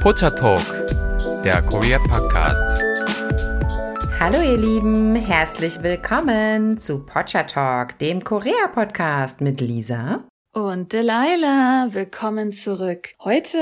Pocha Talk, der Korea Podcast. Hallo ihr Lieben, herzlich willkommen zu Pocha Talk, dem Korea Podcast mit Lisa und Delilah. Willkommen zurück. Heute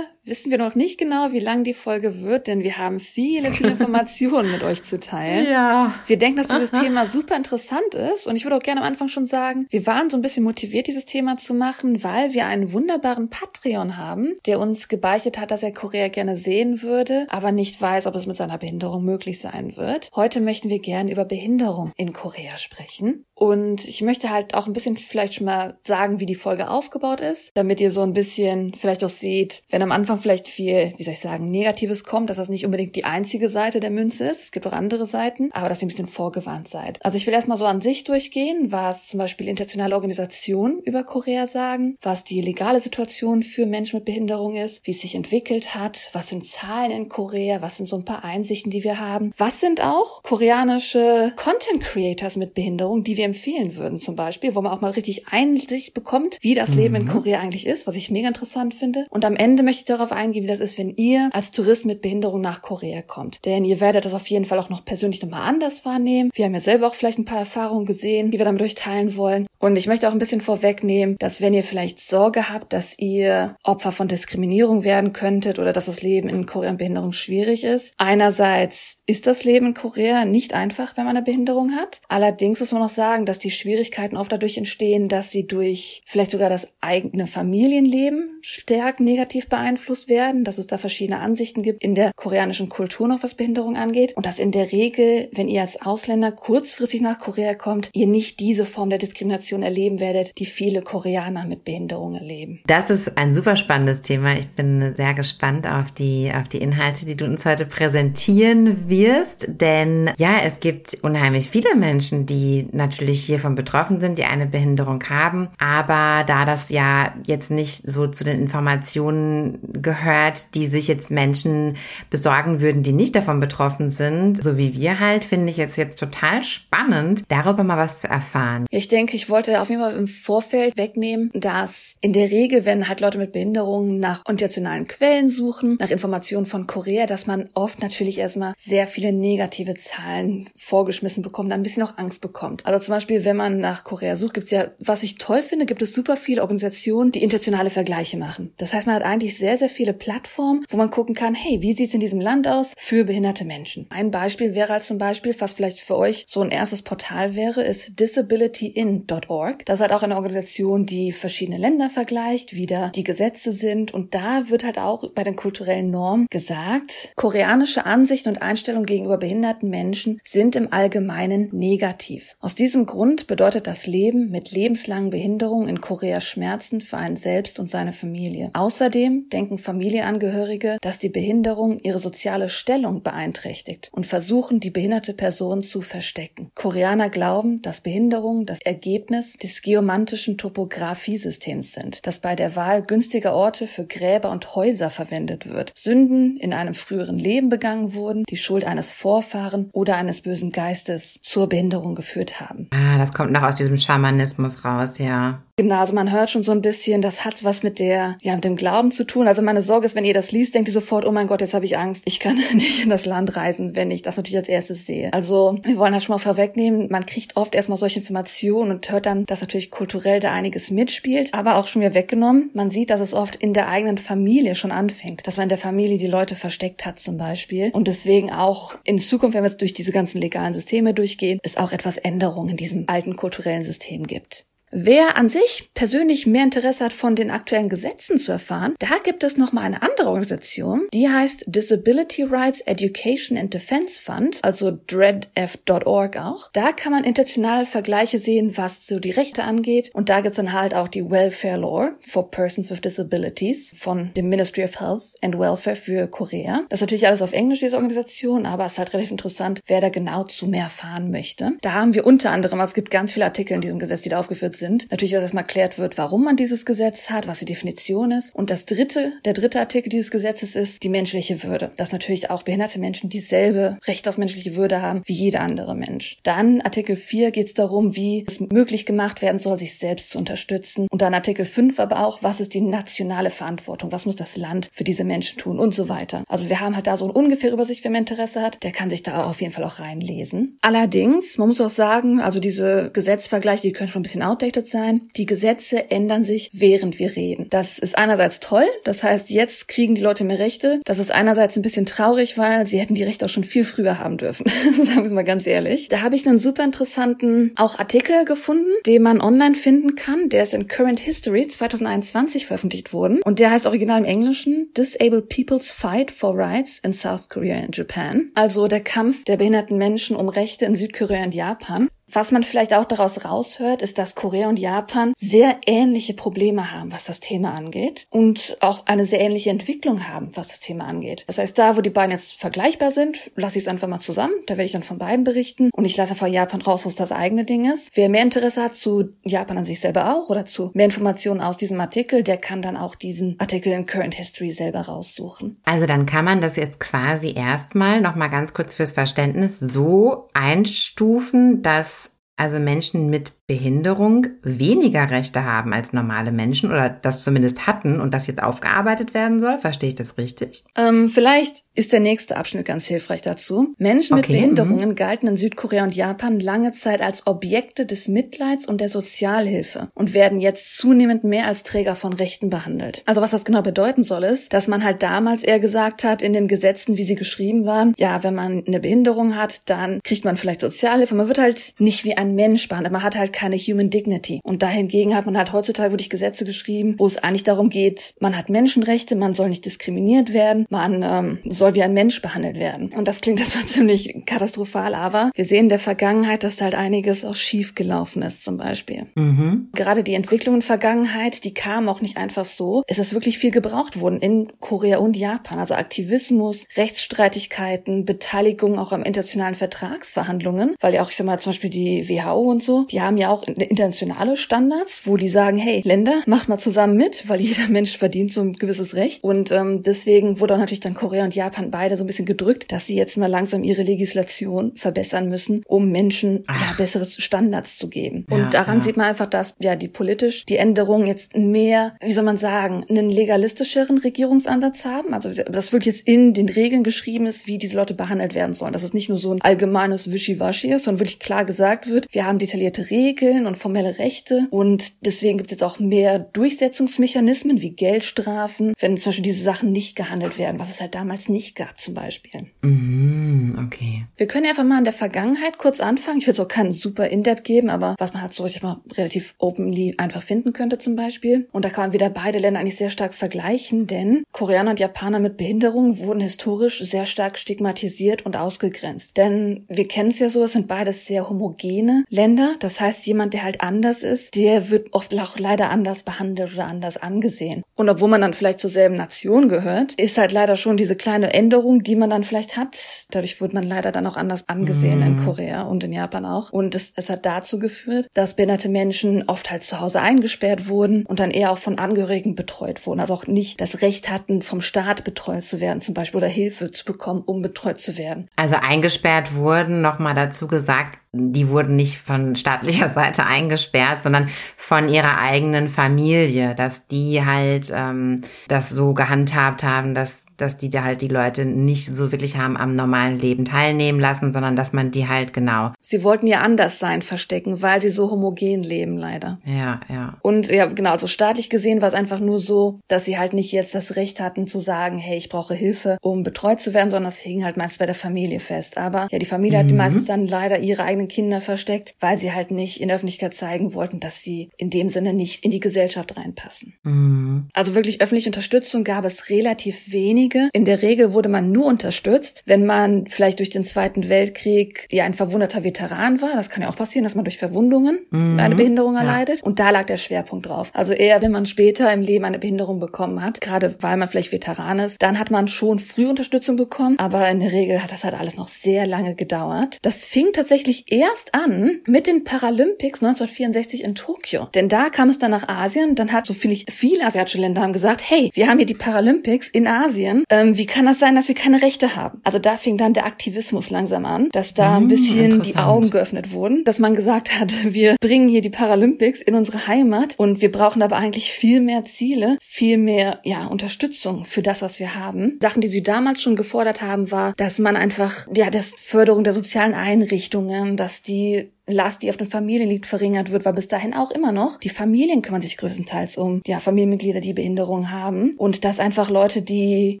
wissen wir noch nicht genau, wie lang die Folge wird, denn wir haben viele, viele Informationen mit euch zu teilen. Ja. Wir denken, dass dieses Thema super interessant ist und ich würde auch gerne am Anfang schon sagen, wir waren so ein bisschen motiviert, dieses Thema zu machen, weil wir einen wunderbaren Patreon haben, der uns gebeichtet hat, dass er Korea gerne sehen würde, aber nicht weiß, ob es mit seiner Behinderung möglich sein wird. Heute möchten wir gerne über Behinderung in Korea sprechen. Und ich möchte halt auch ein bisschen vielleicht schon mal sagen, wie die Folge aufgebaut ist, damit ihr so ein bisschen vielleicht auch seht, wenn am Anfang Anfang vielleicht viel, wie soll ich sagen, Negatives kommt, dass das nicht unbedingt die einzige Seite der Münze ist. Es gibt auch andere Seiten, aber dass ihr ein bisschen vorgewarnt seid. Also ich will erstmal so an sich durchgehen, was zum Beispiel internationale Organisationen über Korea sagen, was die legale Situation für Menschen mit Behinderung ist, wie es sich entwickelt hat, was sind Zahlen in Korea, was sind so ein paar Einsichten, die wir haben, was sind auch koreanische Content Creators mit Behinderung, die wir empfehlen würden zum Beispiel, wo man auch mal richtig Einsicht bekommt, wie das Leben in mhm. Korea eigentlich ist, was ich mega interessant finde. Und am Ende möchte ich darauf darauf eingehen, wie das ist, wenn ihr als Tourist mit Behinderung nach Korea kommt. Denn ihr werdet das auf jeden Fall auch noch persönlich nochmal anders wahrnehmen. Wir haben ja selber auch vielleicht ein paar Erfahrungen gesehen, die wir damit euch teilen wollen. Und ich möchte auch ein bisschen vorwegnehmen, dass wenn ihr vielleicht Sorge habt, dass ihr Opfer von Diskriminierung werden könntet oder dass das Leben in Korea mit Behinderung schwierig ist. Einerseits ist das Leben in Korea nicht einfach, wenn man eine Behinderung hat. Allerdings muss man auch sagen, dass die Schwierigkeiten oft dadurch entstehen, dass sie durch vielleicht sogar das eigene Familienleben stark negativ beeinflusst werden, dass es da verschiedene Ansichten gibt in der koreanischen Kultur noch, was Behinderung angeht. Und dass in der Regel, wenn ihr als Ausländer kurzfristig nach Korea kommt, ihr nicht diese Form der Diskrimination erleben werdet, die viele Koreaner mit Behinderung erleben. Das ist ein super spannendes Thema. Ich bin sehr gespannt auf die, auf die Inhalte, die du uns heute präsentieren wirst. Denn ja, es gibt unheimlich viele Menschen, die natürlich hiervon betroffen sind, die eine Behinderung haben. Aber da das ja jetzt nicht so zu den Informationen gehört, die sich jetzt Menschen besorgen würden, die nicht davon betroffen sind, so wie wir halt, finde ich es jetzt total spannend, darüber mal was zu erfahren. Ich denke, ich wollte wollte auf jeden Fall im Vorfeld wegnehmen, dass in der Regel, wenn halt Leute mit Behinderungen nach internationalen Quellen suchen, nach Informationen von Korea, dass man oft natürlich erstmal sehr viele negative Zahlen vorgeschmissen bekommt, dann ein bisschen auch Angst bekommt. Also zum Beispiel, wenn man nach Korea sucht, gibt es ja, was ich toll finde, gibt es super viele Organisationen, die internationale Vergleiche machen. Das heißt, man hat eigentlich sehr, sehr viele Plattformen, wo man gucken kann, hey, wie sieht's in diesem Land aus für behinderte Menschen? Ein Beispiel wäre als zum Beispiel, was vielleicht für euch so ein erstes Portal wäre, ist disabilityin.org. Org. Das ist halt auch eine Organisation, die verschiedene Länder vergleicht, wie da die Gesetze sind. Und da wird halt auch bei den kulturellen Normen gesagt, koreanische Ansichten und Einstellungen gegenüber behinderten Menschen sind im Allgemeinen negativ. Aus diesem Grund bedeutet das Leben mit lebenslangen Behinderungen in Korea Schmerzen für einen selbst und seine Familie. Außerdem denken Familienangehörige, dass die Behinderung ihre soziale Stellung beeinträchtigt und versuchen, die behinderte Person zu verstecken. Koreaner glauben, dass Behinderung das Ergebnis des geomantischen Topographiesystems sind, das bei der Wahl günstiger Orte für Gräber und Häuser verwendet wird. Sünden in einem früheren Leben begangen wurden, die Schuld eines Vorfahren oder eines bösen Geistes zur Behinderung geführt haben. Ah, das kommt noch aus diesem Schamanismus raus, ja. Genau, also man hört schon so ein bisschen, das hat was mit der, ja, mit dem Glauben zu tun. Also meine Sorge ist, wenn ihr das liest, denkt ihr sofort, oh mein Gott, jetzt habe ich Angst. Ich kann nicht in das Land reisen, wenn ich das natürlich als erstes sehe. Also wir wollen halt schon mal vorwegnehmen, man kriegt oft erstmal solche Informationen und hört dann, dass natürlich kulturell da einiges mitspielt, aber auch schon wieder weggenommen. Man sieht, dass es oft in der eigenen Familie schon anfängt, dass man in der Familie die Leute versteckt hat zum Beispiel. Und deswegen auch in Zukunft, wenn wir jetzt durch diese ganzen legalen Systeme durchgehen, es auch etwas Änderungen in diesem alten kulturellen System gibt. Wer an sich persönlich mehr Interesse hat, von den aktuellen Gesetzen zu erfahren, da gibt es noch mal eine andere Organisation, die heißt Disability Rights Education and Defense Fund, also dreadf.org auch. Da kann man international Vergleiche sehen, was so die Rechte angeht. Und da gibt's dann halt auch die Welfare Law for Persons with Disabilities von dem Ministry of Health and Welfare für Korea. Das ist natürlich alles auf Englisch, diese Organisation, aber es ist halt relativ interessant, wer da genau zu mehr erfahren möchte. Da haben wir unter anderem, also es gibt ganz viele Artikel in diesem Gesetz, die da aufgeführt sind, sind. Natürlich, dass erstmal erklärt wird, warum man dieses Gesetz hat, was die Definition ist. Und das dritte, der dritte Artikel dieses Gesetzes ist die menschliche Würde. Dass natürlich auch behinderte Menschen dieselbe Recht auf menschliche Würde haben wie jeder andere Mensch. Dann Artikel 4 geht es darum, wie es möglich gemacht werden soll, sich selbst zu unterstützen. Und dann Artikel 5 aber auch, was ist die nationale Verantwortung? Was muss das Land für diese Menschen tun und so weiter. Also wir haben halt da so eine ungefähre Übersicht, wer mehr Interesse hat, der kann sich da auf jeden Fall auch reinlesen. Allerdings, man muss auch sagen, also diese Gesetzvergleiche, die können schon ein bisschen outdated sein. Die Gesetze ändern sich, während wir reden. Das ist einerseits toll, das heißt, jetzt kriegen die Leute mehr Rechte. Das ist einerseits ein bisschen traurig, weil sie hätten die Rechte auch schon viel früher haben dürfen. Sagen wir es mal ganz ehrlich. Da habe ich einen super interessanten auch Artikel gefunden, den man online finden kann. Der ist in Current History 2021 veröffentlicht worden und der heißt original im Englischen Disabled People's Fight for Rights in South Korea and Japan. Also der Kampf der behinderten Menschen um Rechte in Südkorea und Japan. Was man vielleicht auch daraus raushört, ist, dass Korea und Japan sehr ähnliche Probleme haben, was das Thema angeht und auch eine sehr ähnliche Entwicklung haben, was das Thema angeht. Das heißt, da, wo die beiden jetzt vergleichbar sind, lasse ich es einfach mal zusammen. Da werde ich dann von beiden berichten und ich lasse einfach Japan raus, was das eigene Ding ist. Wer mehr Interesse hat zu Japan an sich selber auch oder zu mehr Informationen aus diesem Artikel, der kann dann auch diesen Artikel in Current History selber raussuchen. Also dann kann man das jetzt quasi erstmal noch mal ganz kurz fürs Verständnis so einstufen, dass also Menschen mit Behinderung weniger Rechte haben als normale Menschen oder das zumindest hatten und das jetzt aufgearbeitet werden soll? Verstehe ich das richtig? Ähm, vielleicht ist der nächste Abschnitt ganz hilfreich dazu. Menschen mit Behinderungen mhm. galten in Südkorea und Japan lange Zeit als Objekte des Mitleids und der Sozialhilfe und werden jetzt zunehmend mehr als Träger von Rechten behandelt. Also was das genau bedeuten soll, ist, dass man halt damals eher gesagt hat in den Gesetzen, wie sie geschrieben waren, ja, wenn man eine Behinderung hat, dann kriegt man vielleicht Sozialhilfe. Man wird halt nicht wie ein Mensch behandelt. Man hat halt keine Human Dignity. Und dahingegen hat man halt heutzutage wirklich Gesetze geschrieben, wo es eigentlich darum geht, man hat Menschenrechte, man soll nicht diskriminiert werden, man ähm, soll wie ein Mensch behandelt werden. Und das klingt erstmal ziemlich katastrophal, aber wir sehen in der Vergangenheit, dass da halt einiges auch schief gelaufen ist, zum Beispiel. Mhm. Gerade die Entwicklung in Vergangenheit, die kam auch nicht einfach so. Es ist wirklich viel gebraucht worden in Korea und Japan. Also Aktivismus, Rechtsstreitigkeiten, Beteiligung auch am internationalen Vertragsverhandlungen, weil ja auch, ich sag mal, zum Beispiel die WHO und so, die haben ja auch internationale Standards, wo die sagen, hey, Länder, macht mal zusammen mit, weil jeder Mensch verdient so ein gewisses Recht. Und ähm, deswegen wurde auch natürlich dann Korea und Japan beide so ein bisschen gedrückt, dass sie jetzt mal langsam ihre Legislation verbessern müssen, um Menschen ja, bessere Standards zu geben. Und ja, daran ja. sieht man einfach, dass ja die politisch die Änderungen jetzt mehr, wie soll man sagen, einen legalistischeren Regierungsansatz haben. Also das wirklich jetzt in den Regeln geschrieben ist, wie diese Leute behandelt werden sollen. Dass es nicht nur so ein allgemeines Wischiwaschi ist, sondern wirklich klar gesagt wird, wir haben detaillierte Regeln und formelle Rechte und deswegen gibt es jetzt auch mehr Durchsetzungsmechanismen wie Geldstrafen, wenn zum Beispiel diese Sachen nicht gehandelt werden, was es halt damals nicht gab zum Beispiel. Mhm, okay. Wir können einfach mal in der Vergangenheit kurz anfangen. Ich will es auch keinen super In-Depth geben, aber was man halt so richtig mal relativ openly einfach finden könnte zum Beispiel. Und da kann man wieder beide Länder eigentlich sehr stark vergleichen, denn Koreaner und Japaner mit Behinderung wurden historisch sehr stark stigmatisiert und ausgegrenzt. Denn wir kennen es ja so, es sind beides sehr homogene Länder. Das heißt, jemand, der halt anders ist, der wird oft auch leider anders behandelt oder anders angesehen. Und obwohl man dann vielleicht zur selben Nation gehört, ist halt leider schon diese kleine Änderung, die man dann vielleicht hat. Dadurch wird man leider dann auch anders angesehen mhm. in Korea und in Japan auch. Und es, es hat dazu geführt, dass behinderte Menschen oft halt zu Hause eingesperrt wurden und dann eher auch von Angehörigen betreut wurden. Also auch nicht das Recht hatten, vom Staat betreut zu werden zum Beispiel oder Hilfe zu bekommen, um betreut zu werden. Also eingesperrt wurden, nochmal dazu gesagt, die wurden nicht von staatlicher Seite eingesperrt, sondern von ihrer eigenen Familie, dass die halt ähm, das so gehandhabt haben, dass dass die da halt die Leute nicht so wirklich haben am normalen Leben teilnehmen lassen, sondern dass man die halt genau. Sie wollten ja anders sein verstecken, weil sie so homogen leben leider. Ja, ja. Und ja, genau, also staatlich gesehen war es einfach nur so, dass sie halt nicht jetzt das Recht hatten zu sagen, hey, ich brauche Hilfe, um betreut zu werden, sondern es hing halt meist bei der Familie fest. Aber ja, die Familie mhm. hat meistens dann leider ihre eigenen Kinder versteckt, weil sie halt nicht in der Öffentlichkeit zeigen wollten, dass sie in dem Sinne nicht in die Gesellschaft reinpassen. Mhm. Also wirklich öffentliche Unterstützung gab es relativ wenig wenige. In der Regel wurde man nur unterstützt, wenn man vielleicht durch den Zweiten Weltkrieg ja ein verwundeter Veteran war. Das kann ja auch passieren, dass man durch Verwundungen mhm. eine Behinderung erleidet. Ja. Und da lag der Schwerpunkt drauf. Also eher, wenn man später im Leben eine Behinderung bekommen hat, gerade weil man vielleicht Veteran ist, dann hat man schon früh Unterstützung bekommen. Aber in der Regel hat das halt alles noch sehr lange gedauert. Das fing tatsächlich erst an mit den Paralympics 1964 in Tokio. Denn da kam es dann nach Asien. Dann hat so viele, viele asiatische Länder haben gesagt, hey, wir haben hier die Paralympics in Asien. Ähm, wie kann das sein, dass wir keine Rechte haben? Also da fing dann der Aktivismus langsam an, dass da ein hm, bisschen die Augen geöffnet wurden, dass man gesagt hat, wir bringen hier die Paralympics in unsere Heimat und wir brauchen aber eigentlich viel mehr Ziele, viel mehr ja Unterstützung für das, was wir haben. Sachen, die sie damals schon gefordert haben, war, dass man einfach ja das Förderung der sozialen Einrichtungen, dass die Last, die auf den Familien liegt, verringert wird, weil bis dahin auch immer noch die Familien kümmern sich größtenteils um ja Familienmitglieder, die Behinderungen haben und dass einfach Leute, die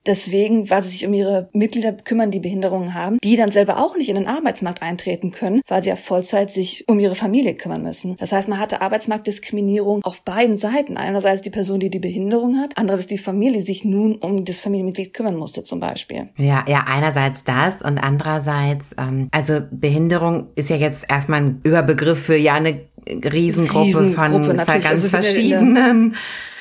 deswegen, weil sie sich um ihre Mitglieder kümmern, die Behinderungen haben, die dann selber auch nicht in den Arbeitsmarkt eintreten können, weil sie ja Vollzeit sich um ihre Familie kümmern müssen. Das heißt, man hatte Arbeitsmarktdiskriminierung auf beiden Seiten. Einerseits die Person, die die Behinderung hat, andererseits die Familie, die sich nun um das Familienmitglied kümmern musste zum Beispiel. Ja, ja, einerseits das und andererseits, ähm, also Behinderung ist ja jetzt erstmal ein Überbegriff für ja eine Riesengruppe, Riesengruppe von ganz also verschiedenen.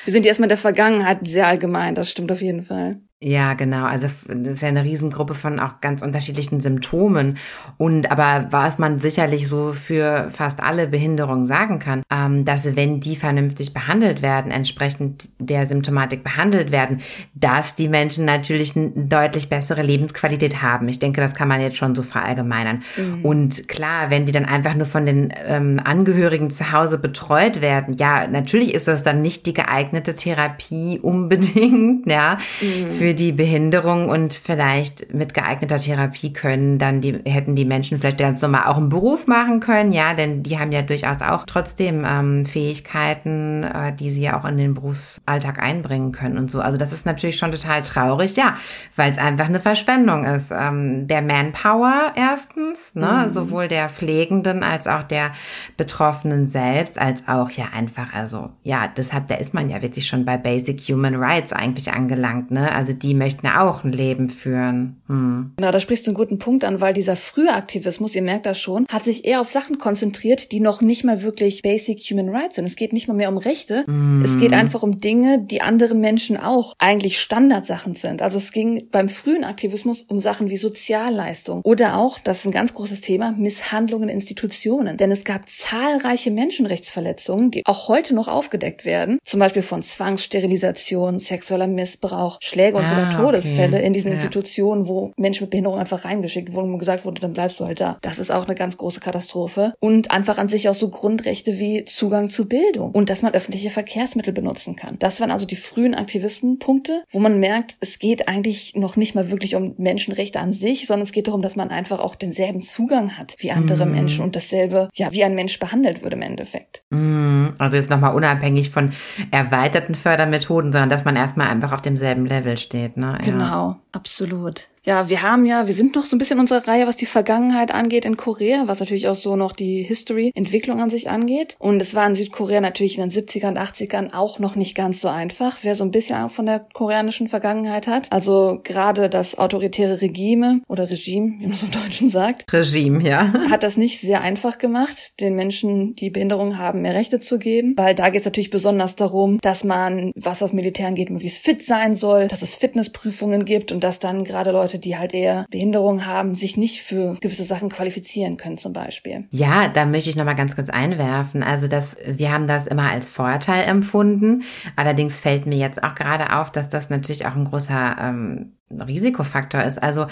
Wir sind erstmal in der Vergangenheit sehr allgemein, das stimmt auf jeden Fall. Ja, genau. Also das ist ja eine Riesengruppe von auch ganz unterschiedlichen Symptomen. Und aber was man sicherlich so für fast alle Behinderungen sagen kann, ähm, dass wenn die vernünftig behandelt werden, entsprechend der Symptomatik behandelt werden, dass die Menschen natürlich eine deutlich bessere Lebensqualität haben. Ich denke, das kann man jetzt schon so verallgemeinern. Mhm. Und klar, wenn die dann einfach nur von den ähm, Angehörigen zu Hause betreut werden, ja, natürlich ist das dann nicht die geeignete Therapie unbedingt, ja, mhm. für die Behinderung und vielleicht mit geeigneter Therapie können dann die, hätten die Menschen vielleicht ganz normal auch einen Beruf machen können, ja, denn die haben ja durchaus auch trotzdem ähm, Fähigkeiten, äh, die sie ja auch in den Berufsalltag einbringen können und so. Also das ist natürlich schon total traurig, ja, weil es einfach eine Verschwendung ist. Ähm, der Manpower erstens, ne, mhm. sowohl der Pflegenden als auch der Betroffenen selbst, als auch ja einfach, also ja, deshalb, da ist man ja wirklich schon bei Basic Human Rights eigentlich angelangt, ne? Also die möchten ja auch ein Leben führen. Hm. Genau, da sprichst du einen guten Punkt an, weil dieser frühe Aktivismus, ihr merkt das schon, hat sich eher auf Sachen konzentriert, die noch nicht mal wirklich Basic Human Rights sind. Es geht nicht mal mehr um Rechte. Hm. Es geht einfach um Dinge, die anderen Menschen auch eigentlich Standardsachen sind. Also es ging beim frühen Aktivismus um Sachen wie Sozialleistung oder auch, das ist ein ganz großes Thema, Misshandlungen in Institutionen. Denn es gab zahlreiche Menschenrechtsverletzungen, die auch heute noch aufgedeckt werden. Zum Beispiel von Zwangssterilisation, sexueller Missbrauch, Schläge und ah, sogar Todesfälle okay. in diesen ja. Institutionen, wo Menschen mit Behinderung einfach reingeschickt wurden und gesagt wurde, dann bleibst du halt da. Das ist auch eine ganz große Katastrophe. Und einfach an sich auch so Grundrechte wie Zugang zu Bildung und dass man öffentliche Verkehrsmittel benutzen kann. Das waren also die frühen Aktivistenpunkte, wo man merkt, es geht eigentlich noch nicht mal wirklich um Menschenrechte an sich, sondern es geht darum, dass man einfach auch denselben Zugang hat wie andere mm. Menschen und dasselbe, ja, wie ein Mensch behandelt wird im Endeffekt. Mm. Also jetzt nochmal unabhängig von erweiterten Fördermethoden, sondern dass man erstmal einfach auf demselben Level steht. Ne? Genau, absolut. Ja, wir haben ja, wir sind noch so ein bisschen in unserer Reihe, was die Vergangenheit angeht in Korea, was natürlich auch so noch die History, Entwicklung an sich angeht. Und es war in Südkorea natürlich in den 70ern und 80ern auch noch nicht ganz so einfach, wer so ein bisschen von der koreanischen Vergangenheit hat. Also gerade das autoritäre Regime oder Regime, wie man so im Deutschen sagt. Regime, ja. Hat das nicht sehr einfach gemacht, den Menschen, die Behinderung haben, mehr Rechte zu geben. Weil da geht es natürlich besonders darum, dass man, was das Militär angeht, möglichst fit sein soll, dass es Fitnessprüfungen gibt und dass dann gerade Leute die halt eher Behinderung haben, sich nicht für gewisse Sachen qualifizieren können zum Beispiel. Ja, da möchte ich nochmal ganz kurz einwerfen. Also das, wir haben das immer als Vorteil empfunden. Allerdings fällt mir jetzt auch gerade auf, dass das natürlich auch ein großer ähm, Risikofaktor ist. Also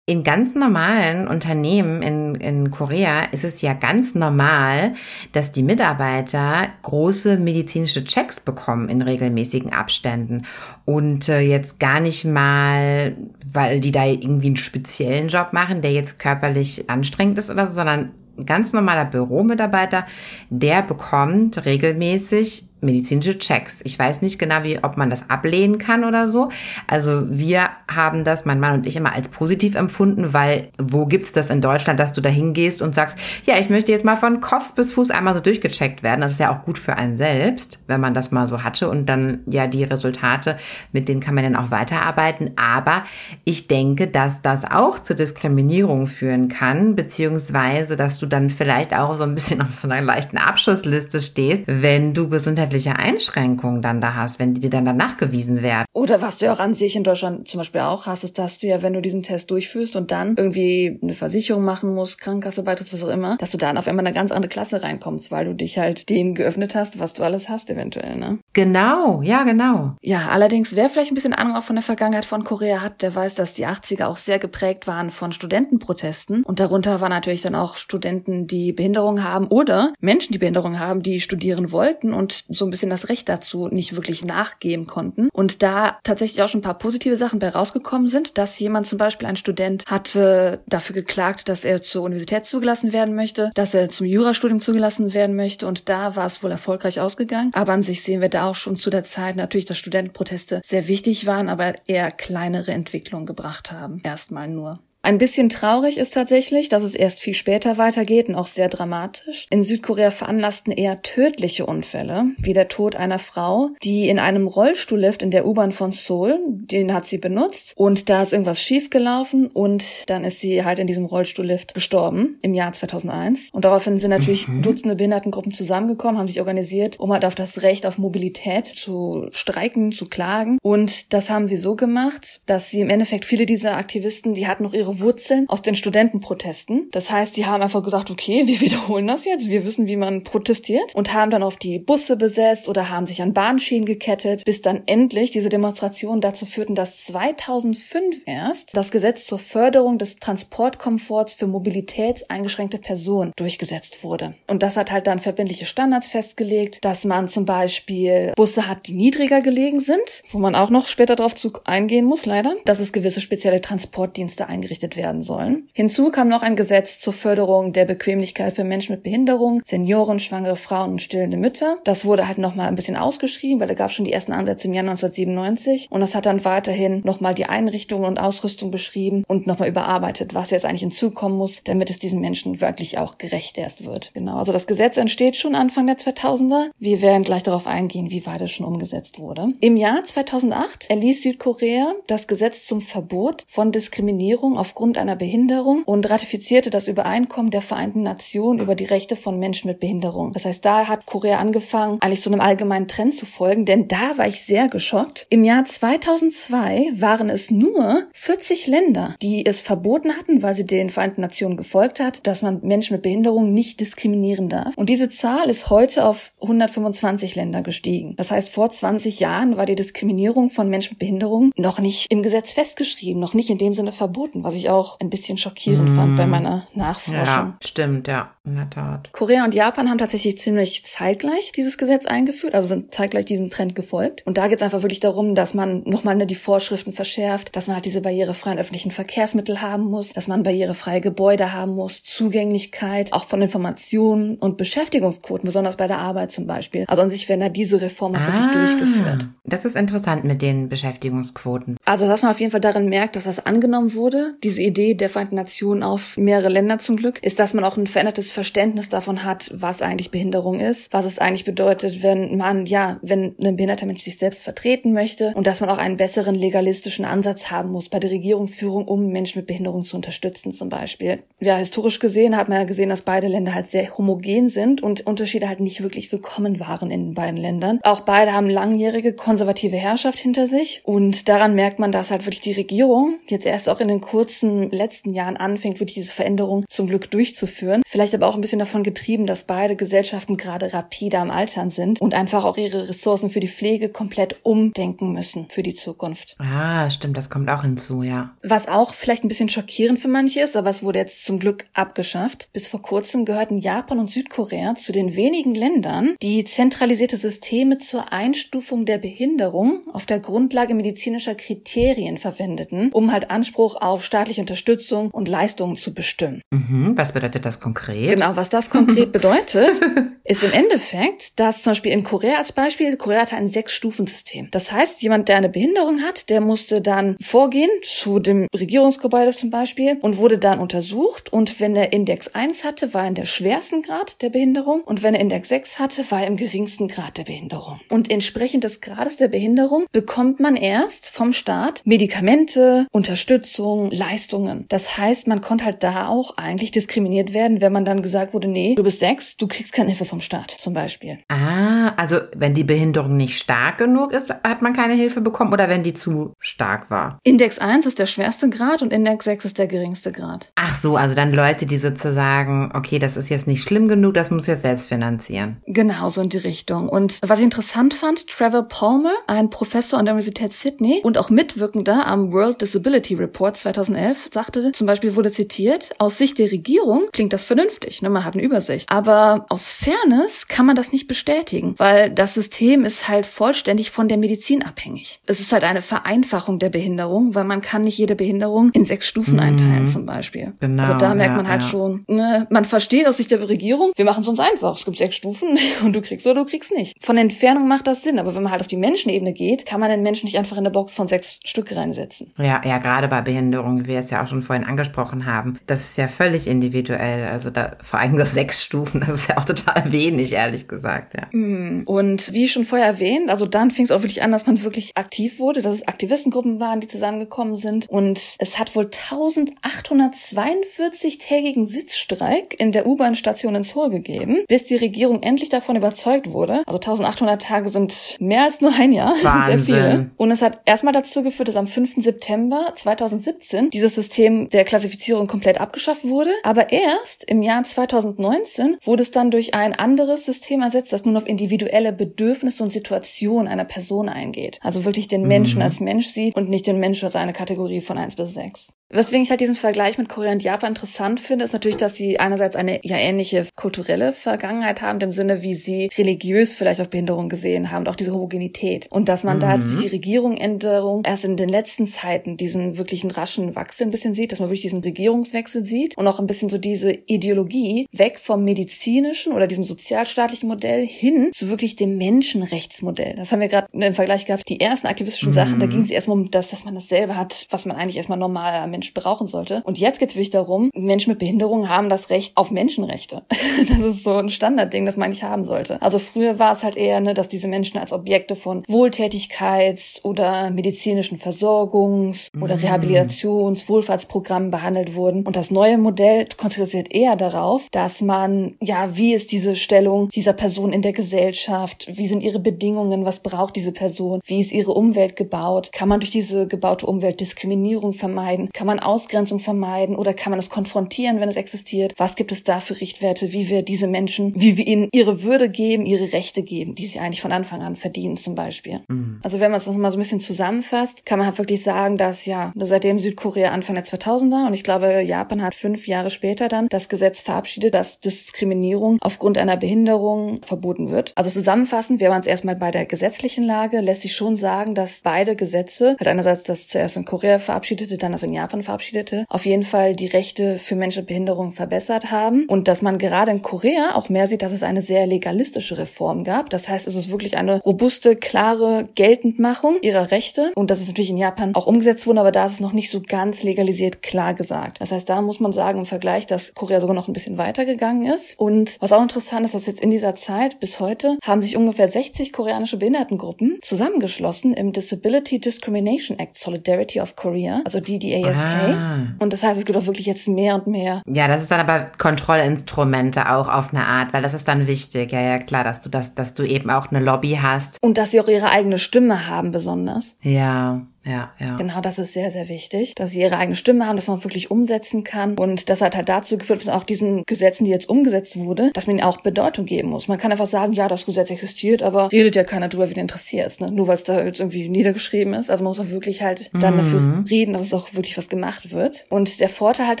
in ganz normalen Unternehmen in, in Korea ist es ja ganz normal, dass die Mitarbeiter große medizinische Checks bekommen in regelmäßigen Abständen. Und äh, jetzt gar nicht mal, weil die da irgendwie einen speziellen Job machen, der jetzt körperlich anstrengend ist oder so, sondern ganz normaler Büromitarbeiter, der bekommt regelmäßig medizinische Checks. Ich weiß nicht genau, wie, ob man das ablehnen kann oder so. Also wir haben das, mein Mann und ich, immer als positiv empfunden, weil wo gibt's das in Deutschland, dass du da hingehst und sagst, ja, ich möchte jetzt mal von Kopf bis Fuß einmal so durchgecheckt werden. Das ist ja auch gut für einen selbst, wenn man das mal so hatte und dann ja die Resultate, mit denen kann man dann auch weiterarbeiten. Aber ich denke, dass das auch zur Diskriminierung führen kann, beziehungsweise, dass du dann vielleicht auch so ein bisschen auf so einer leichten Abschussliste stehst, wenn du gesundheitliche Einschränkungen dann da hast, wenn die dir dann, dann nachgewiesen werden. Oder was du ja auch an sich in Deutschland zum Beispiel auch hast, ist, dass du ja, wenn du diesen Test durchführst und dann irgendwie eine Versicherung machen musst, Krankenkasse beitrittst, was auch immer, dass du dann auf einmal in eine ganz andere Klasse reinkommst, weil du dich halt denen geöffnet hast, was du alles hast eventuell, ne? Genau, ja, genau. Ja, allerdings, wer vielleicht ein bisschen Ahnung auch von der Vergangenheit von Korea hat, der weiß, dass die 80er auch sehr geprägt waren von Studentenprotesten und darunter waren natürlich dann auch Studenten, die Behinderung haben oder Menschen, die Behinderung haben, die studieren wollten und so ein bisschen das Recht dazu nicht wirklich nachgeben konnten und da tatsächlich auch schon ein paar positive Sachen bei rausgekommen sind, dass jemand zum Beispiel ein Student hatte dafür geklagt, dass er zur Universität zugelassen werden möchte, dass er zum Jurastudium zugelassen werden möchte und da war es wohl erfolgreich ausgegangen. Aber an sich sehen wir da auch schon zu der Zeit natürlich, dass Studentenproteste sehr wichtig waren, aber eher kleinere Entwicklungen gebracht haben. Erstmal nur. Ein bisschen traurig ist tatsächlich, dass es erst viel später weitergeht und auch sehr dramatisch. In Südkorea veranlassten eher tödliche Unfälle, wie der Tod einer Frau, die in einem Rollstuhllift in der U-Bahn von Seoul, den hat sie benutzt und da ist irgendwas schiefgelaufen und dann ist sie halt in diesem Rollstuhllift gestorben im Jahr 2001. Und daraufhin sind natürlich mhm. Dutzende Behindertengruppen zusammengekommen, haben sich organisiert, um halt auf das Recht auf Mobilität zu streiken, zu klagen. Und das haben sie so gemacht, dass sie im Endeffekt viele dieser Aktivisten, die hatten noch ihre Wurzeln aus den Studentenprotesten. Das heißt, die haben einfach gesagt, okay, wir wiederholen das jetzt, wir wissen, wie man protestiert und haben dann auf die Busse besetzt oder haben sich an Bahnschienen gekettet, bis dann endlich diese Demonstrationen dazu führten, dass 2005 erst das Gesetz zur Förderung des Transportkomforts für mobilitätseingeschränkte Personen durchgesetzt wurde. Und das hat halt dann verbindliche Standards festgelegt, dass man zum Beispiel Busse hat, die niedriger gelegen sind, wo man auch noch später darauf eingehen muss, leider, dass es gewisse spezielle Transportdienste eingerichtet eingerichtet werden sollen. Hinzu kam noch ein Gesetz zur Förderung der Bequemlichkeit für Menschen mit Behinderung, Senioren, schwangere Frauen und stillende Mütter. Das wurde halt nochmal ein bisschen ausgeschrieben, weil da gab es schon die ersten Ansätze im Jahr 1997 und das hat dann weiterhin nochmal die Einrichtung und Ausrüstung beschrieben und nochmal überarbeitet, was jetzt eigentlich hinzukommen muss, damit es diesen Menschen wirklich auch gerecht erst wird. Genau, also das Gesetz entsteht schon Anfang der 2000er. Wir werden gleich darauf eingehen, wie weit es schon umgesetzt wurde. Im Jahr 2008 erließ Südkorea das Gesetz zum Verbot von Diskriminierung auf aufgrund einer Behinderung und ratifizierte das Übereinkommen der Vereinten Nationen über die Rechte von Menschen mit Behinderung. Das heißt, da hat Korea angefangen, eigentlich so einem allgemeinen Trend zu folgen, denn da war ich sehr geschockt. Im Jahr 2002 waren es nur 40 Länder, die es verboten hatten, weil sie den Vereinten Nationen gefolgt hat, dass man Menschen mit Behinderung nicht diskriminieren darf. Und diese Zahl ist heute auf 125 Länder gestiegen. Das heißt, vor 20 Jahren war die Diskriminierung von Menschen mit Behinderung noch nicht im Gesetz festgeschrieben, noch nicht in dem Sinne verboten, was ich ich auch ein bisschen schockierend mm. fand bei meiner Nachforschung. Ja, stimmt, ja, in der Tat. Korea und Japan haben tatsächlich ziemlich zeitgleich dieses Gesetz eingeführt, also sind zeitgleich diesem Trend gefolgt. Und da geht es einfach wirklich darum, dass man nochmal ne, die Vorschriften verschärft, dass man halt diese barrierefreien öffentlichen Verkehrsmittel haben muss, dass man barrierefreie Gebäude haben muss, Zugänglichkeit, auch von Informationen und Beschäftigungsquoten, besonders bei der Arbeit zum Beispiel. Also an sich werden da diese Reformen ah, wirklich durchgeführt. Das ist interessant mit den Beschäftigungsquoten. Also dass man auf jeden Fall darin merkt, dass das angenommen wurde, die diese Idee der Vereinten Nationen auf mehrere Länder zum Glück, ist, dass man auch ein verändertes Verständnis davon hat, was eigentlich Behinderung ist, was es eigentlich bedeutet, wenn man, ja, wenn ein behinderter Mensch sich selbst vertreten möchte und dass man auch einen besseren legalistischen Ansatz haben muss bei der Regierungsführung, um Menschen mit Behinderung zu unterstützen zum Beispiel. Ja, historisch gesehen hat man ja gesehen, dass beide Länder halt sehr homogen sind und Unterschiede halt nicht wirklich willkommen waren in den beiden Ländern. Auch beide haben langjährige konservative Herrschaft hinter sich und daran merkt man, dass halt wirklich die Regierung jetzt erst auch in den kurzen letzten Jahren anfängt, wirklich diese Veränderung zum Glück durchzuführen. Vielleicht aber auch ein bisschen davon getrieben, dass beide Gesellschaften gerade rapide am Altern sind und einfach auch ihre Ressourcen für die Pflege komplett umdenken müssen für die Zukunft. Ah, stimmt, das kommt auch hinzu, ja. Was auch vielleicht ein bisschen schockierend für manche ist, aber es wurde jetzt zum Glück abgeschafft. Bis vor kurzem gehörten Japan und Südkorea zu den wenigen Ländern, die zentralisierte Systeme zur Einstufung der Behinderung auf der Grundlage medizinischer Kriterien verwendeten, um halt Anspruch auf staatliche Unterstützung und Leistungen zu bestimmen. Mhm, was bedeutet das konkret? Genau, was das konkret bedeutet, ist im Endeffekt, dass zum Beispiel in Korea als Beispiel, Korea hatte ein Sechs-Stufen-System. Das heißt, jemand, der eine Behinderung hat, der musste dann vorgehen zu dem Regierungsgebäude zum Beispiel und wurde dann untersucht. Und wenn er Index 1 hatte, war er in der schwersten Grad der Behinderung. Und wenn er Index 6 hatte, war er im geringsten Grad der Behinderung. Und entsprechend des Grades der Behinderung bekommt man erst vom Staat Medikamente, Unterstützung, Leistungen. Das heißt, man konnte halt da auch eigentlich diskriminiert werden, wenn man dann gesagt wurde, nee, du bist sechs, du kriegst keine Hilfe vom Staat zum Beispiel. Ah, also wenn die Behinderung nicht stark genug ist, hat man keine Hilfe bekommen oder wenn die zu stark war? Index 1 ist der schwerste Grad und Index 6 ist der geringste Grad. Ach so, also dann Leute, die sozusagen, okay, das ist jetzt nicht schlimm genug, das muss ja selbst finanzieren. Genau, so in die Richtung. Und was ich interessant fand, Trevor Palmer, ein Professor an der Universität Sydney und auch Mitwirkender am World Disability Report 2011, sagte, zum Beispiel wurde zitiert, aus Sicht der Regierung klingt das vernünftig, ne? man hat eine Übersicht. Aber aus Fairness kann man das nicht bestätigen, weil das System ist halt vollständig von der Medizin abhängig. Es ist halt eine Vereinfachung der Behinderung, weil man kann nicht jede Behinderung in sechs Stufen mhm. einteilen zum Beispiel. Genau, also da merkt ja, man halt ja. schon, ne? man versteht aus Sicht der Regierung, wir machen es uns einfach. Es gibt sechs Stufen und du kriegst oder du kriegst nicht. Von der Entfernung macht das Sinn, aber wenn man halt auf die Menschenebene geht, kann man den Menschen nicht einfach in eine Box von sechs Stück reinsetzen. Ja, ja, gerade bei Behinderung, wie wir es ja auch schon vorhin angesprochen haben, das ist ja völlig individuell. Also da vor allem das sechs Stufen, das ist ja auch total wenig, ehrlich gesagt, ja. Mhm. Und wie schon vorher erwähnt, also dann fing es auch wirklich an, dass man wirklich aktiv wurde, dass es Aktivistengruppen waren, die zusammengekommen sind und es hat wohl 1842-tägigen Sitzstreik in der U-Bahn-Station in Seoul gegeben, bis die Regierung endlich davon überzeugt wurde. Also 1800 Tage sind mehr als nur ein Jahr. Wahnsinn. Sehr viele. Und es hat erstmal dazu geführt, dass am 5. September 2017 dieses System der Klassifizierung komplett abgeschafft wurde. Aber erst im Jahr 2019 wurde es dann durch ein anderes System ersetzt, das nun auf individuelle Bedürfnisse und Situationen einer Person eingeht. Also wirklich den Menschen mhm. als Mensch sieht und nicht den Menschen als eine Kategorie von eins bis sechs. Weswegen ich halt diesen Vergleich mit Korea und Japan interessant finde, ist natürlich, dass sie einerseits eine ja ähnliche kulturelle Vergangenheit haben, im Sinne, wie sie religiös vielleicht auf Behinderung gesehen haben und auch diese Homogenität. Und dass man mhm. da also die Regierungsänderung erst in den letzten Zeiten diesen wirklichen raschen Wachstum ein bisschen sieht, dass man wirklich diesen Regierungswechsel sieht und auch ein bisschen so diese Ideologie weg vom medizinischen oder diesem sozialstaatlichen Modell hin zu wirklich dem Menschenrechtsmodell. Das haben wir gerade im Vergleich gehabt. Die ersten aktivistischen mhm. Sachen, da ging es erstmal um das, dass man dasselbe hat, was man eigentlich erstmal normal am Mensch brauchen sollte. Und jetzt geht es wirklich darum, Menschen mit Behinderungen haben das Recht auf Menschenrechte. das ist so ein Standardding, das man eigentlich haben sollte. Also früher war es halt eher, ne, dass diese Menschen als Objekte von Wohltätigkeits- oder medizinischen Versorgungs- oder mhm. Rehabilitations-, Wohlfahrtsprogrammen behandelt wurden. Und das neue Modell konzentriert eher darauf, dass man, ja, wie ist diese Stellung dieser Person in der Gesellschaft? Wie sind ihre Bedingungen? Was braucht diese Person? Wie ist ihre Umwelt gebaut? Kann man durch diese gebaute Umwelt Diskriminierung vermeiden? Kann man man Ausgrenzung vermeiden oder kann man es konfrontieren, wenn es existiert? Was gibt es da für Richtwerte, wie wir diese Menschen, wie wir ihnen ihre Würde geben, ihre Rechte geben, die sie eigentlich von Anfang an verdienen zum Beispiel? Mhm. Also wenn man es nochmal so ein bisschen zusammenfasst, kann man halt wirklich sagen, dass ja, seitdem Südkorea Anfang der 2000er und ich glaube Japan hat fünf Jahre später dann das Gesetz verabschiedet, dass Diskriminierung aufgrund einer Behinderung verboten wird. Also zusammenfassend, wir waren es erstmal bei der gesetzlichen Lage, lässt sich schon sagen, dass beide Gesetze, halt einerseits das zuerst in Korea verabschiedete, dann das in Japan verabschiedete, auf jeden Fall die Rechte für Menschen mit Behinderung verbessert haben und dass man gerade in Korea auch mehr sieht, dass es eine sehr legalistische Reform gab. Das heißt, es ist wirklich eine robuste, klare Geltendmachung ihrer Rechte und das ist natürlich in Japan auch umgesetzt worden, aber da ist es noch nicht so ganz legalisiert klar gesagt. Das heißt, da muss man sagen im Vergleich, dass Korea sogar noch ein bisschen weiter gegangen ist und was auch interessant ist, dass jetzt in dieser Zeit bis heute haben sich ungefähr 60 koreanische Behindertengruppen zusammengeschlossen im Disability Discrimination Act Solidarity of Korea, also DDASK. Ah. Und das heißt, es gibt auch wirklich jetzt mehr und mehr. Ja, das ist dann aber Kontrollinstrumente auch auf eine Art, weil das ist dann wichtig. Ja, ja, klar, dass du das, dass du eben auch eine Lobby hast. Und dass sie auch ihre eigene Stimme haben, besonders. Ja. Ja, ja. Genau, das ist sehr, sehr wichtig, dass sie ihre eigene Stimme haben, dass man wirklich umsetzen kann. Und das hat halt dazu geführt, dass auch diesen Gesetzen, die jetzt umgesetzt wurde, dass man ihnen auch Bedeutung geben muss. Man kann einfach sagen, ja, das Gesetz existiert, aber redet ja keiner drüber, wie der interessiert ist, ne? Nur weil es da jetzt irgendwie niedergeschrieben ist. Also man muss auch wirklich halt dann mhm. dafür reden, dass es auch wirklich was gemacht wird. Und der Vorteil halt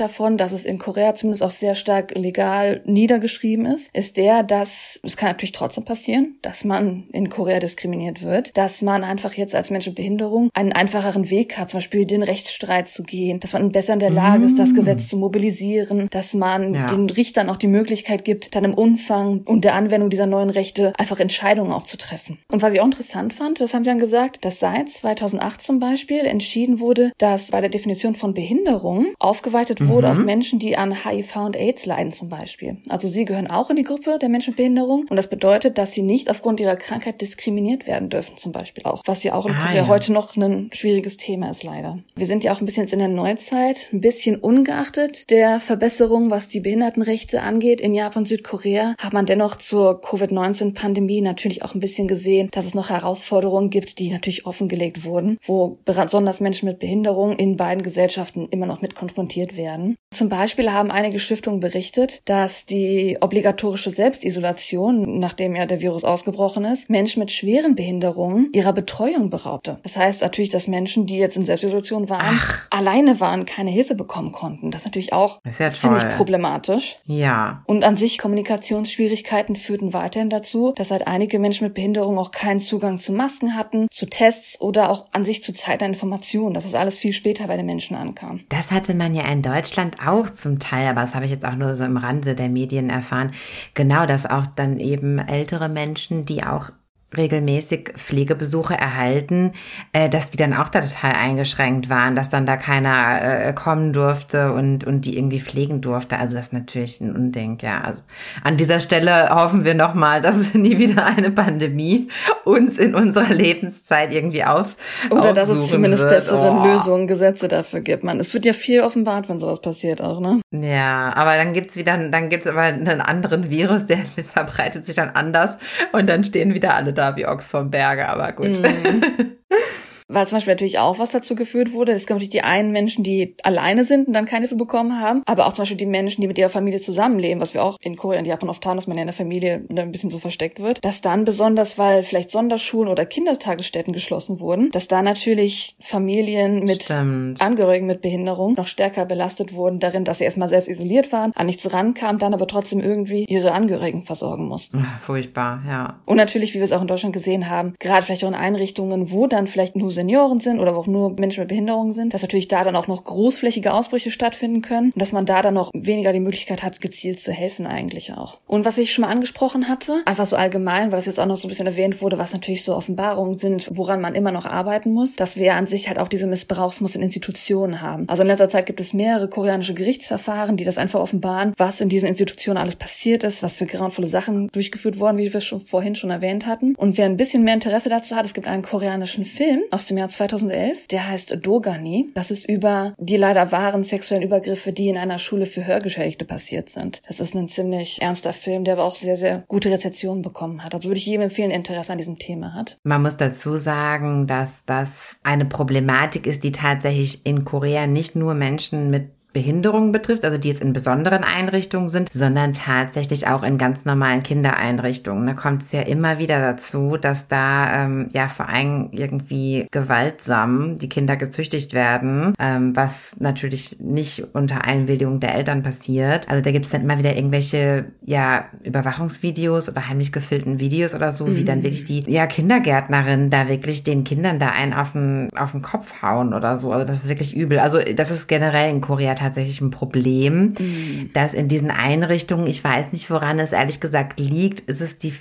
davon, dass es in Korea zumindest auch sehr stark legal niedergeschrieben ist, ist der, dass, es kann natürlich trotzdem passieren, dass man in Korea diskriminiert wird, dass man einfach jetzt als Mensch mit Behinderung einen Einfluss einfacheren Weg hat, zum Beispiel den Rechtsstreit zu gehen, dass man besser in der Lage ist, das mm. Gesetz zu mobilisieren, dass man ja. den Richtern auch die Möglichkeit gibt, dann im Umfang und der Anwendung dieser neuen Rechte einfach Entscheidungen auch zu treffen. Und was ich auch interessant fand, das haben sie dann gesagt, dass seit 2008 zum Beispiel entschieden wurde, dass bei der Definition von Behinderung aufgeweitet wurde mhm. auf Menschen, die an HIV und AIDS leiden zum Beispiel. Also sie gehören auch in die Gruppe der Menschen mit Behinderung und das bedeutet, dass sie nicht aufgrund ihrer Krankheit diskriminiert werden dürfen zum Beispiel auch, was ja auch in ah, Korea ja. heute noch ein schwieriges Thema ist leider. Wir sind ja auch ein bisschen jetzt in der Neuzeit, ein bisschen ungeachtet der Verbesserung, was die Behindertenrechte angeht in Japan, Südkorea, hat man dennoch zur Covid-19-Pandemie natürlich auch ein bisschen gesehen, dass es noch Herausforderungen gibt, die natürlich offengelegt wurden, wo besonders Menschen mit Behinderung in beiden Gesellschaften immer noch mit konfrontiert werden. Zum Beispiel haben einige Stiftungen berichtet, dass die obligatorische Selbstisolation, nachdem ja der Virus ausgebrochen ist, Menschen mit schweren Behinderungen ihrer Betreuung beraubte. Das heißt natürlich, dass Menschen, die jetzt in Selbstisolation waren, Ach. alleine waren, keine Hilfe bekommen konnten. Das ist natürlich auch ist ja ziemlich problematisch. Ja. Und an sich Kommunikationsschwierigkeiten führten weiterhin dazu, dass halt einige Menschen mit Behinderung auch keinen Zugang zu Masken hatten, zu Tests oder auch an sich zu Zeit Informationen. dass es alles viel später bei den Menschen ankam. Das hatte man ja in Deutschland auch zum Teil, aber das habe ich jetzt auch nur so im Rande der Medien erfahren. Genau, dass auch dann eben ältere Menschen, die auch regelmäßig Pflegebesuche erhalten, äh, dass die dann auch da total eingeschränkt waren, dass dann da keiner äh, kommen durfte und, und die irgendwie pflegen durfte. Also das ist natürlich ein Unding, ja. Also an dieser Stelle hoffen wir nochmal, dass nie wieder eine Pandemie uns in unserer Lebenszeit irgendwie auf Oder dass es zumindest wird. bessere oh. Lösungen, Gesetze dafür gibt. Man, es wird ja viel offenbart, wenn sowas passiert auch, ne? Ja, aber dann gibt's wieder, dann gibt's aber einen anderen Virus, der verbreitet sich dann anders und dann stehen wieder alle da da wie Ochs vom Berge, aber gut. Mm. weil zum Beispiel natürlich auch was dazu geführt wurde. Es gibt natürlich die einen Menschen, die alleine sind und dann keine Hilfe bekommen haben, aber auch zum Beispiel die Menschen, die mit ihrer Familie zusammenleben, was wir auch in Korea und Japan oft haben, dass man ja in der Familie ein bisschen so versteckt wird, dass dann besonders, weil vielleicht Sonderschulen oder Kindertagesstätten geschlossen wurden, dass da natürlich Familien mit Stimmt. Angehörigen mit Behinderung noch stärker belastet wurden darin, dass sie erstmal selbst isoliert waren, an nichts rankamen, dann aber trotzdem irgendwie ihre Angehörigen versorgen mussten. Furchtbar, ja. Und natürlich, wie wir es auch in Deutschland gesehen haben, gerade vielleicht auch in Einrichtungen, wo dann vielleicht nur Senioren sind oder auch nur Menschen mit Behinderungen sind, dass natürlich da dann auch noch großflächige Ausbrüche stattfinden können und dass man da dann noch weniger die Möglichkeit hat, gezielt zu helfen eigentlich auch. Und was ich schon mal angesprochen hatte, einfach so allgemein, weil das jetzt auch noch so ein bisschen erwähnt wurde, was natürlich so Offenbarungen sind, woran man immer noch arbeiten muss, dass wir an sich halt auch diese Missbrauchsmuster in Institutionen haben. Also in letzter Zeit gibt es mehrere koreanische Gerichtsverfahren, die das einfach offenbaren, was in diesen Institutionen alles passiert ist, was für grauenvolle Sachen durchgeführt wurden, wie wir schon vorhin schon erwähnt hatten. Und wer ein bisschen mehr Interesse dazu hat, es gibt einen koreanischen Film aus dem Jahr 2011. Der heißt Dogani. Das ist über die leider wahren sexuellen Übergriffe, die in einer Schule für Hörgeschädigte passiert sind. Das ist ein ziemlich ernster Film, der aber auch sehr, sehr gute Rezeptionen bekommen hat. Also würde ich jedem empfehlen, Interesse an diesem Thema hat. Man muss dazu sagen, dass das eine Problematik ist, die tatsächlich in Korea nicht nur Menschen mit Behinderungen betrifft, also die jetzt in besonderen Einrichtungen sind, sondern tatsächlich auch in ganz normalen Kindereinrichtungen. Da kommt es ja immer wieder dazu, dass da ähm, ja vor allem irgendwie gewaltsam die Kinder gezüchtigt werden, ähm, was natürlich nicht unter Einwilligung der Eltern passiert. Also da gibt es dann immer wieder irgendwelche ja Überwachungsvideos oder heimlich gefilmten Videos oder so, mhm. wie dann mhm. wirklich die ja Kindergärtnerin da wirklich den Kindern da einen auf den auf den Kopf hauen oder so. Also das ist wirklich übel. Also das ist generell in Korea tatsächlich ein Problem, mhm. dass in diesen Einrichtungen, ich weiß nicht, woran es ehrlich gesagt liegt, ist es die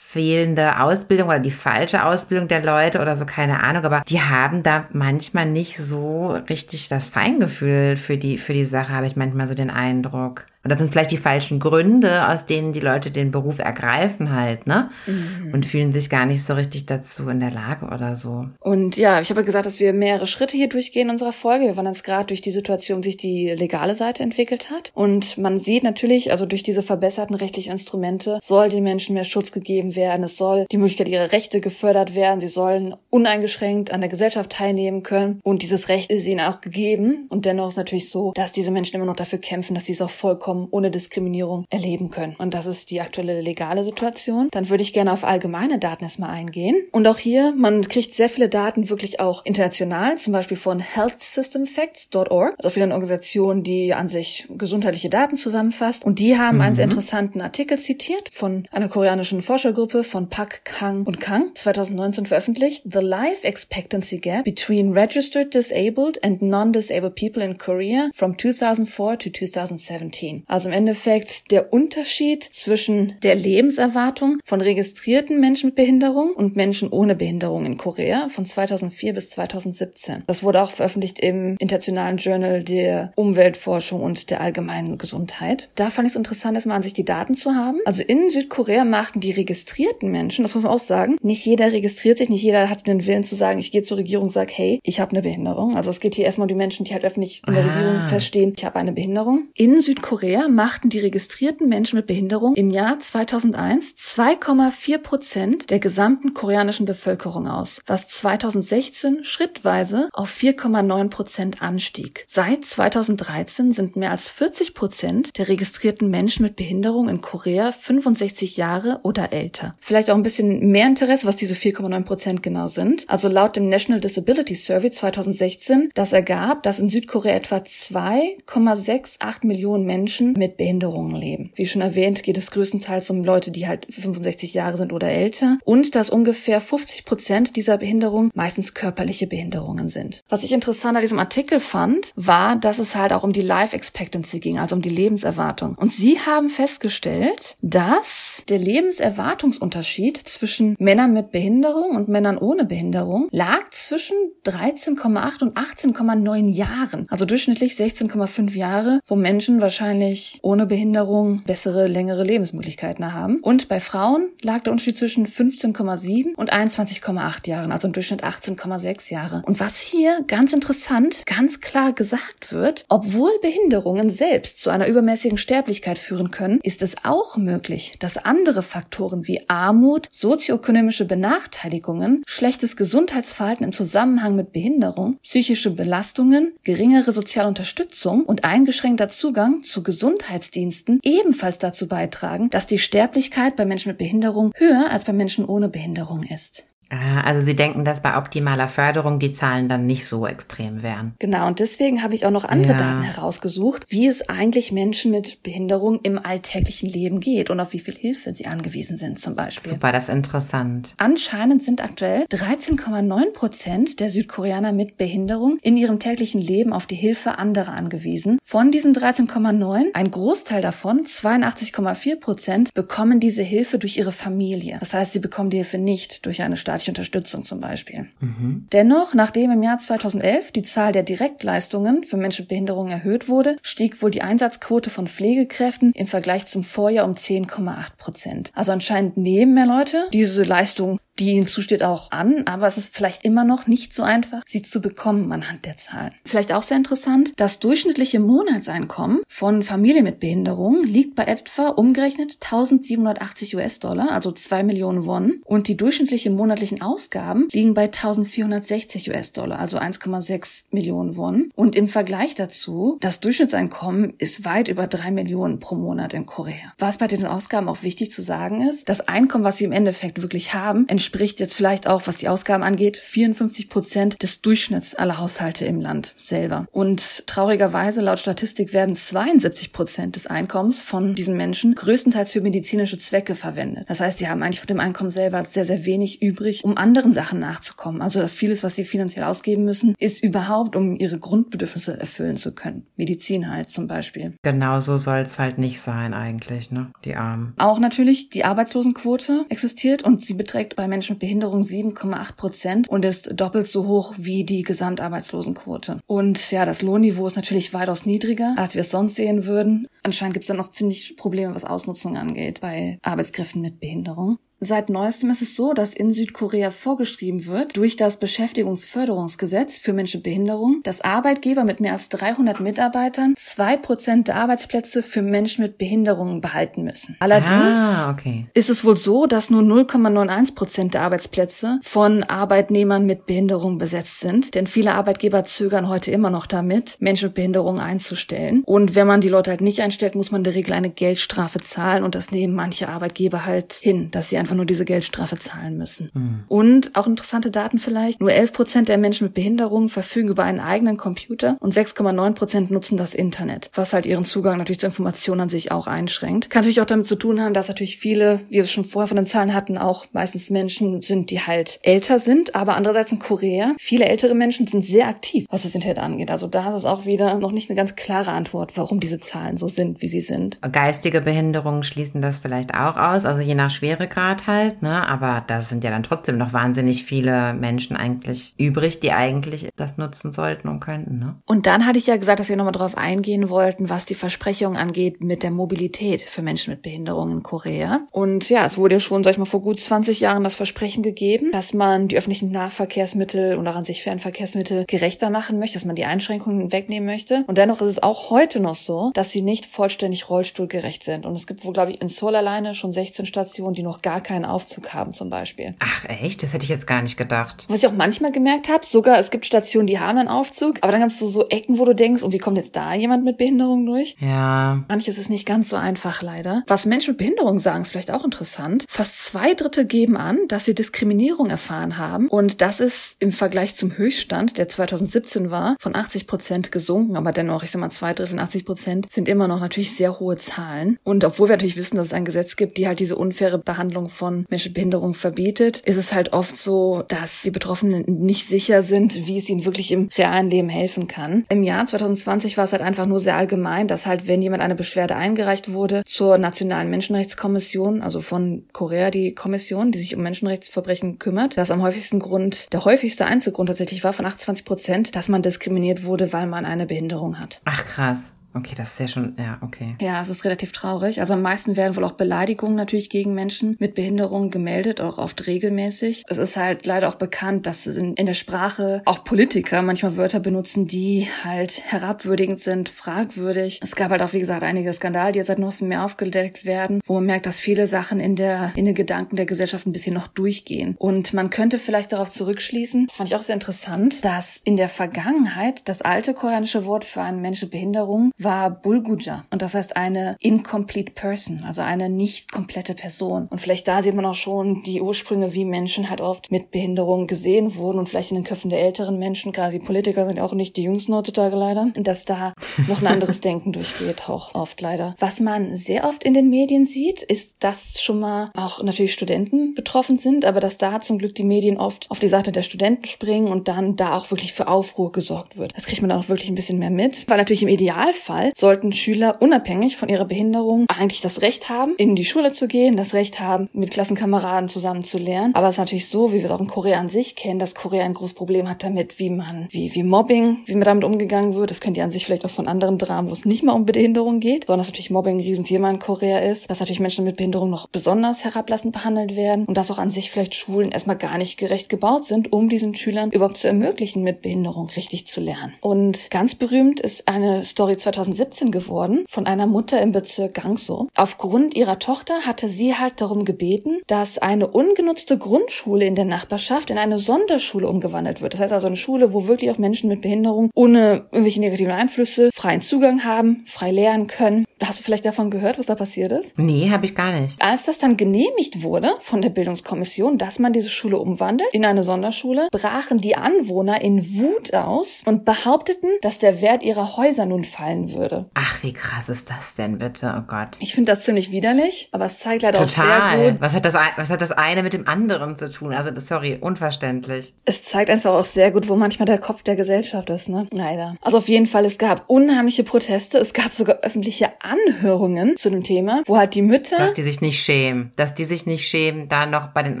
fehlende Ausbildung oder die falsche Ausbildung der Leute oder so, keine Ahnung, aber die haben da manchmal nicht so richtig das Feingefühl für die, für die Sache, habe ich manchmal so den Eindruck. Oder sind es vielleicht die falschen Gründe, aus denen die Leute den Beruf ergreifen halt, ne? Mhm. Und fühlen sich gar nicht so richtig dazu in der Lage oder so. Und ja, ich habe gesagt, dass wir mehrere Schritte hier durchgehen in unserer Folge. Wir waren jetzt gerade durch die Situation, sich die legale Seite entwickelt hat. Und man sieht natürlich, also durch diese verbesserten rechtlichen Instrumente soll den Menschen mehr Schutz gegeben werden. Es soll die Möglichkeit ihrer Rechte gefördert werden. Sie sollen uneingeschränkt an der Gesellschaft teilnehmen können. Und dieses Recht ist ihnen auch gegeben. Und dennoch ist natürlich so, dass diese Menschen immer noch dafür kämpfen, dass sie es auch vollkommen Einkommen ohne Diskriminierung erleben können. Und das ist die aktuelle legale Situation. Dann würde ich gerne auf allgemeine Daten erstmal eingehen. Und auch hier, man kriegt sehr viele Daten wirklich auch international, zum Beispiel von healthsystemfacts.org, also viele Organisationen, die an sich gesundheitliche Daten zusammenfasst. Und die haben mhm. einen sehr interessanten Artikel zitiert von einer koreanischen Forschergruppe von Pak Kang und Kang 2019 veröffentlicht. The Life Expectancy Gap between registered disabled and non-disabled people in Korea from 2004 to 2017. Also im Endeffekt der Unterschied zwischen der Lebenserwartung von registrierten Menschen mit Behinderung und Menschen ohne Behinderung in Korea von 2004 bis 2017. Das wurde auch veröffentlicht im Internationalen Journal der Umweltforschung und der allgemeinen Gesundheit. Da fand ich es interessant, erstmal an sich die Daten zu haben. Also in Südkorea machten die registrierten Menschen, das muss man auch sagen, nicht jeder registriert sich, nicht jeder hat den Willen zu sagen, ich gehe zur Regierung, sag, hey, ich habe eine Behinderung. Also es geht hier erstmal um die Menschen, die halt öffentlich in der ah. Regierung feststehen, ich habe eine Behinderung. In Südkorea machten die registrierten Menschen mit Behinderung im Jahr 2001 2,4 Prozent der gesamten koreanischen Bevölkerung aus, was 2016 schrittweise auf 4,9 Prozent anstieg. Seit 2013 sind mehr als 40 Prozent der registrierten Menschen mit Behinderung in Korea 65 Jahre oder älter. Vielleicht auch ein bisschen mehr Interesse, was diese 4,9 Prozent genau sind. Also laut dem National Disability Survey 2016, das ergab, dass in Südkorea etwa 2,68 Millionen Menschen mit Behinderungen leben. Wie schon erwähnt, geht es größtenteils um Leute, die halt 65 Jahre sind oder älter und dass ungefähr 50 Prozent dieser Behinderungen meistens körperliche Behinderungen sind. Was ich interessant an diesem Artikel fand, war, dass es halt auch um die Life Expectancy ging, also um die Lebenserwartung. Und sie haben festgestellt, dass der Lebenserwartungsunterschied zwischen Männern mit Behinderung und Männern ohne Behinderung lag zwischen 13,8 und 18,9 Jahren. Also durchschnittlich 16,5 Jahre, wo Menschen wahrscheinlich ohne Behinderung bessere, längere Lebensmöglichkeiten haben. Und bei Frauen lag der Unterschied zwischen 15,7 und 21,8 Jahren, also im Durchschnitt 18,6 Jahre. Und was hier ganz interessant, ganz klar gesagt wird, obwohl Behinderungen selbst zu einer übermäßigen Sterblichkeit führen können, ist es auch möglich, dass andere Faktoren wie Armut, sozioökonomische Benachteiligungen, schlechtes Gesundheitsverhalten im Zusammenhang mit Behinderung, psychische Belastungen, geringere soziale Unterstützung und eingeschränkter Zugang zu Gesundheitsdiensten ebenfalls dazu beitragen, dass die Sterblichkeit bei Menschen mit Behinderung höher als bei Menschen ohne Behinderung ist. Ah, also Sie denken, dass bei optimaler Förderung die Zahlen dann nicht so extrem wären. Genau, und deswegen habe ich auch noch andere ja. Daten herausgesucht, wie es eigentlich Menschen mit Behinderung im alltäglichen Leben geht und auf wie viel Hilfe sie angewiesen sind zum Beispiel. Super, das ist interessant. Anscheinend sind aktuell 13,9 Prozent der Südkoreaner mit Behinderung in ihrem täglichen Leben auf die Hilfe anderer angewiesen. Von diesen 13,9, ein Großteil davon, 82,4 Prozent, bekommen diese Hilfe durch ihre Familie. Das heißt, sie bekommen die Hilfe nicht durch eine Stadt staatliche Unterstützung zum Beispiel. Mhm. Dennoch, nachdem im Jahr 2011 die Zahl der Direktleistungen für Menschen mit Behinderungen erhöht wurde, stieg wohl die Einsatzquote von Pflegekräften im Vergleich zum Vorjahr um 10,8 Prozent. Also anscheinend nehmen mehr Leute diese Leistung die ihnen zusteht, auch an, aber es ist vielleicht immer noch nicht so einfach, sie zu bekommen anhand der Zahlen. Vielleicht auch sehr interessant, das durchschnittliche Monatseinkommen von Familien mit Behinderung liegt bei etwa umgerechnet 1780 US-Dollar, also 2 Millionen Won, und die durchschnittlichen monatlichen Ausgaben liegen bei 1460 US-Dollar, also 1,6 Millionen Won. Und im Vergleich dazu, das Durchschnittseinkommen ist weit über 3 Millionen pro Monat in Korea. Was bei diesen Ausgaben auch wichtig zu sagen ist, das Einkommen, was sie im Endeffekt wirklich haben, entspricht jetzt vielleicht auch, was die Ausgaben angeht, 54 Prozent des Durchschnitts aller Haushalte im Land selber. Und traurigerweise, laut Statistik, werden 72 Prozent des Einkommens von diesen Menschen größtenteils für medizinische Zwecke verwendet. Das heißt, sie haben eigentlich von dem Einkommen selber sehr, sehr wenig übrig, um anderen Sachen nachzukommen. Also vieles, was sie finanziell ausgeben müssen, ist überhaupt, um ihre Grundbedürfnisse erfüllen zu können. Medizin halt zum Beispiel. Genau so soll es halt nicht sein eigentlich, ne? Die Armen. Auch natürlich die Arbeitslosenquote existiert und sie beträgt bei Menschen mit Behinderung 7,8 Prozent und ist doppelt so hoch wie die Gesamtarbeitslosenquote. Und ja, das Lohnniveau ist natürlich weitaus niedriger, als wir es sonst sehen würden. Anscheinend gibt es dann noch ziemlich Probleme, was Ausnutzung angeht bei Arbeitskräften mit Behinderung. Seit neuestem ist es so, dass in Südkorea vorgeschrieben wird, durch das Beschäftigungsförderungsgesetz für Menschen mit Behinderung, dass Arbeitgeber mit mehr als 300 Mitarbeitern zwei Prozent der Arbeitsplätze für Menschen mit Behinderungen behalten müssen. Allerdings Ah, okay. ist es wohl so, dass nur 0,91 Prozent der Arbeitsplätze von Arbeitnehmern mit Behinderung besetzt sind. Denn viele Arbeitgeber zögern heute immer noch damit, Menschen mit Behinderung einzustellen. Und wenn man die Leute halt nicht einstellt, muss man in der Regel eine Geldstrafe zahlen. Und das nehmen manche Arbeitgeber halt hin, dass sie einfach nur diese Geldstrafe zahlen müssen. Und auch interessante Daten vielleicht. Nur 11 Prozent der Menschen mit Behinderung verfügen über einen eigenen Computer und 6,9 Prozent nutzen das Internet, was halt ihren Zugang natürlich zur Information an sich auch einschränkt. Kann natürlich auch damit zu tun haben, dass natürlich viele, wie wir es schon vorher von den Zahlen hatten, auch meistens Menschen sind, die halt älter sind. Aber andererseits in Korea, viele ältere Menschen sind sehr aktiv, was das Internet angeht. Also da ist es auch wieder noch nicht eine ganz klare Antwort, warum diese Zahlen so sind, wie sie sind. Geistige Behinderungen schließen das vielleicht auch aus, also je nach Schweregrad halt, ne? Aber da sind ja dann trotzdem noch wahnsinnig viele Menschen eigentlich übrig, die eigentlich das nutzen sollten und könnten, ne? Und dann hatte ich ja gesagt, dass wir nochmal darauf eingehen wollten, was die Versprechungen angeht mit der Mobilität für Menschen mit Behinderungen in Korea. Und ja, es wurde schon, sag ich mal, vor gut 20 Jahren das Versprechen gegeben, dass man die öffentlichen Nahverkehrsmittel und auch an sich Fernverkehrsmittel gerechter machen möchte, dass man die Einschränkungen wegnehmen möchte. Und dennoch ist es auch heute noch so, dass sie nicht vollständig rollstuhlgerecht sind. Und es gibt wohl, glaube ich, in Seoul alleine schon 16 Stationen, die noch gar keinen Aufzug haben zum Beispiel. Ach echt? Das hätte ich jetzt gar nicht gedacht. Was ich auch manchmal gemerkt habe, sogar es gibt Stationen, die haben einen Aufzug, aber dann hast du so Ecken, wo du denkst, und wie kommt jetzt da jemand mit Behinderung durch? Ja. Manches ist nicht ganz so einfach, leider. Was Menschen mit Behinderung sagen, ist vielleicht auch interessant. Fast zwei Drittel geben an, dass sie Diskriminierung erfahren haben. Und das ist im Vergleich zum Höchststand, der 2017 war, von 80 Prozent gesunken. Aber dennoch, ich sag mal, zwei Drittel, 80 Prozent sind immer noch natürlich sehr hohe Zahlen. Und obwohl wir natürlich wissen, dass es ein Gesetz gibt, die halt diese unfaire Behandlung von Menschen mit Behinderung verbietet, ist es halt oft so, dass die Betroffenen nicht sicher sind, wie es ihnen wirklich im realen Leben helfen kann. Im Jahr 2020 war es halt einfach nur sehr allgemein, dass halt, wenn jemand eine Beschwerde eingereicht wurde zur Nationalen Menschenrechtskommission, also von Korea die Kommission, die sich um Menschenrechtsverbrechen kümmert, dass am häufigsten Grund, der häufigste Einzelgrund tatsächlich war von 28 Prozent, dass man diskriminiert wurde, weil man eine Behinderung hat. Ach krass. Okay, das ist ja schon, ja, okay. Ja, es ist relativ traurig. Also am meisten werden wohl auch Beleidigungen natürlich gegen Menschen mit Behinderung gemeldet, auch oft regelmäßig. Es ist halt leider auch bekannt, dass in, in der Sprache auch Politiker manchmal Wörter benutzen, die halt herabwürdigend sind, fragwürdig. Es gab halt auch, wie gesagt, einige Skandale, die jetzt seit neuestem mehr aufgedeckt werden, wo man merkt, dass viele Sachen in der, in den Gedanken der Gesellschaft ein bisschen noch durchgehen. Und man könnte vielleicht darauf zurückschließen, das fand ich auch sehr interessant, dass in der Vergangenheit das alte koreanische Wort für einen Menschen Behinderung war Bulguja. Und das heißt eine incomplete person, also eine nicht komplette Person. Und vielleicht da sieht man auch schon die Ursprünge, wie Menschen halt oft mit Behinderung gesehen wurden und vielleicht in den Köpfen der älteren Menschen, gerade die Politiker sind ja auch nicht die jüngsten heutzutage leider, dass da noch ein anderes Denken durchgeht, auch oft leider. Was man sehr oft in den Medien sieht, ist, dass schon mal auch natürlich Studenten betroffen sind, aber dass da zum Glück die Medien oft auf die Seite der Studenten springen und dann da auch wirklich für Aufruhr gesorgt wird. Das kriegt man dann auch wirklich ein bisschen mehr mit, weil natürlich im Idealfall sollten Schüler unabhängig von ihrer Behinderung eigentlich das Recht haben, in die Schule zu gehen, das Recht haben, mit Klassenkameraden zusammen zu lernen. Aber es ist natürlich so, wie wir es auch in Korea an sich kennen, dass Korea ein großes Problem hat damit, wie man, wie, wie Mobbing, wie man damit umgegangen wird. Das könnt ihr an sich vielleicht auch von anderen Dramen, wo es nicht mal um Behinderung geht, sondern dass natürlich Mobbing ein Riesenthema in Korea ist, dass natürlich Menschen mit Behinderung noch besonders herablassend behandelt werden und dass auch an sich vielleicht Schulen erstmal gar nicht gerecht gebaut sind, um diesen Schülern überhaupt zu ermöglichen, mit Behinderung richtig zu lernen. Und ganz berühmt ist eine Story 2017 geworden von einer Mutter im Bezirk Gangso. Aufgrund ihrer Tochter hatte sie halt darum gebeten, dass eine ungenutzte Grundschule in der Nachbarschaft in eine Sonderschule umgewandelt wird. Das heißt also eine Schule, wo wirklich auch Menschen mit Behinderung ohne irgendwelche negativen Einflüsse freien Zugang haben, frei lernen können. Hast du vielleicht davon gehört, was da passiert ist? Nee, habe ich gar nicht. Als das dann genehmigt wurde von der Bildungskommission, dass man diese Schule umwandelt in eine Sonderschule, brachen die Anwohner in Wut aus und behaupteten, dass der Wert ihrer Häuser nun fallen würde. Ach, wie krass ist das denn bitte? Oh Gott. Ich finde das ziemlich widerlich, aber es zeigt leider auch sehr Total. gut. Was hat, das, was hat das eine mit dem anderen zu tun? Also, das, sorry, unverständlich. Es zeigt einfach auch sehr gut, wo manchmal der Kopf der Gesellschaft ist, ne? Leider. Also auf jeden Fall, es gab unheimliche Proteste, es gab sogar öffentliche Anhörungen zu dem Thema, wo halt die Mütter Dass die sich nicht schämen. Dass die sich nicht schämen, da noch bei den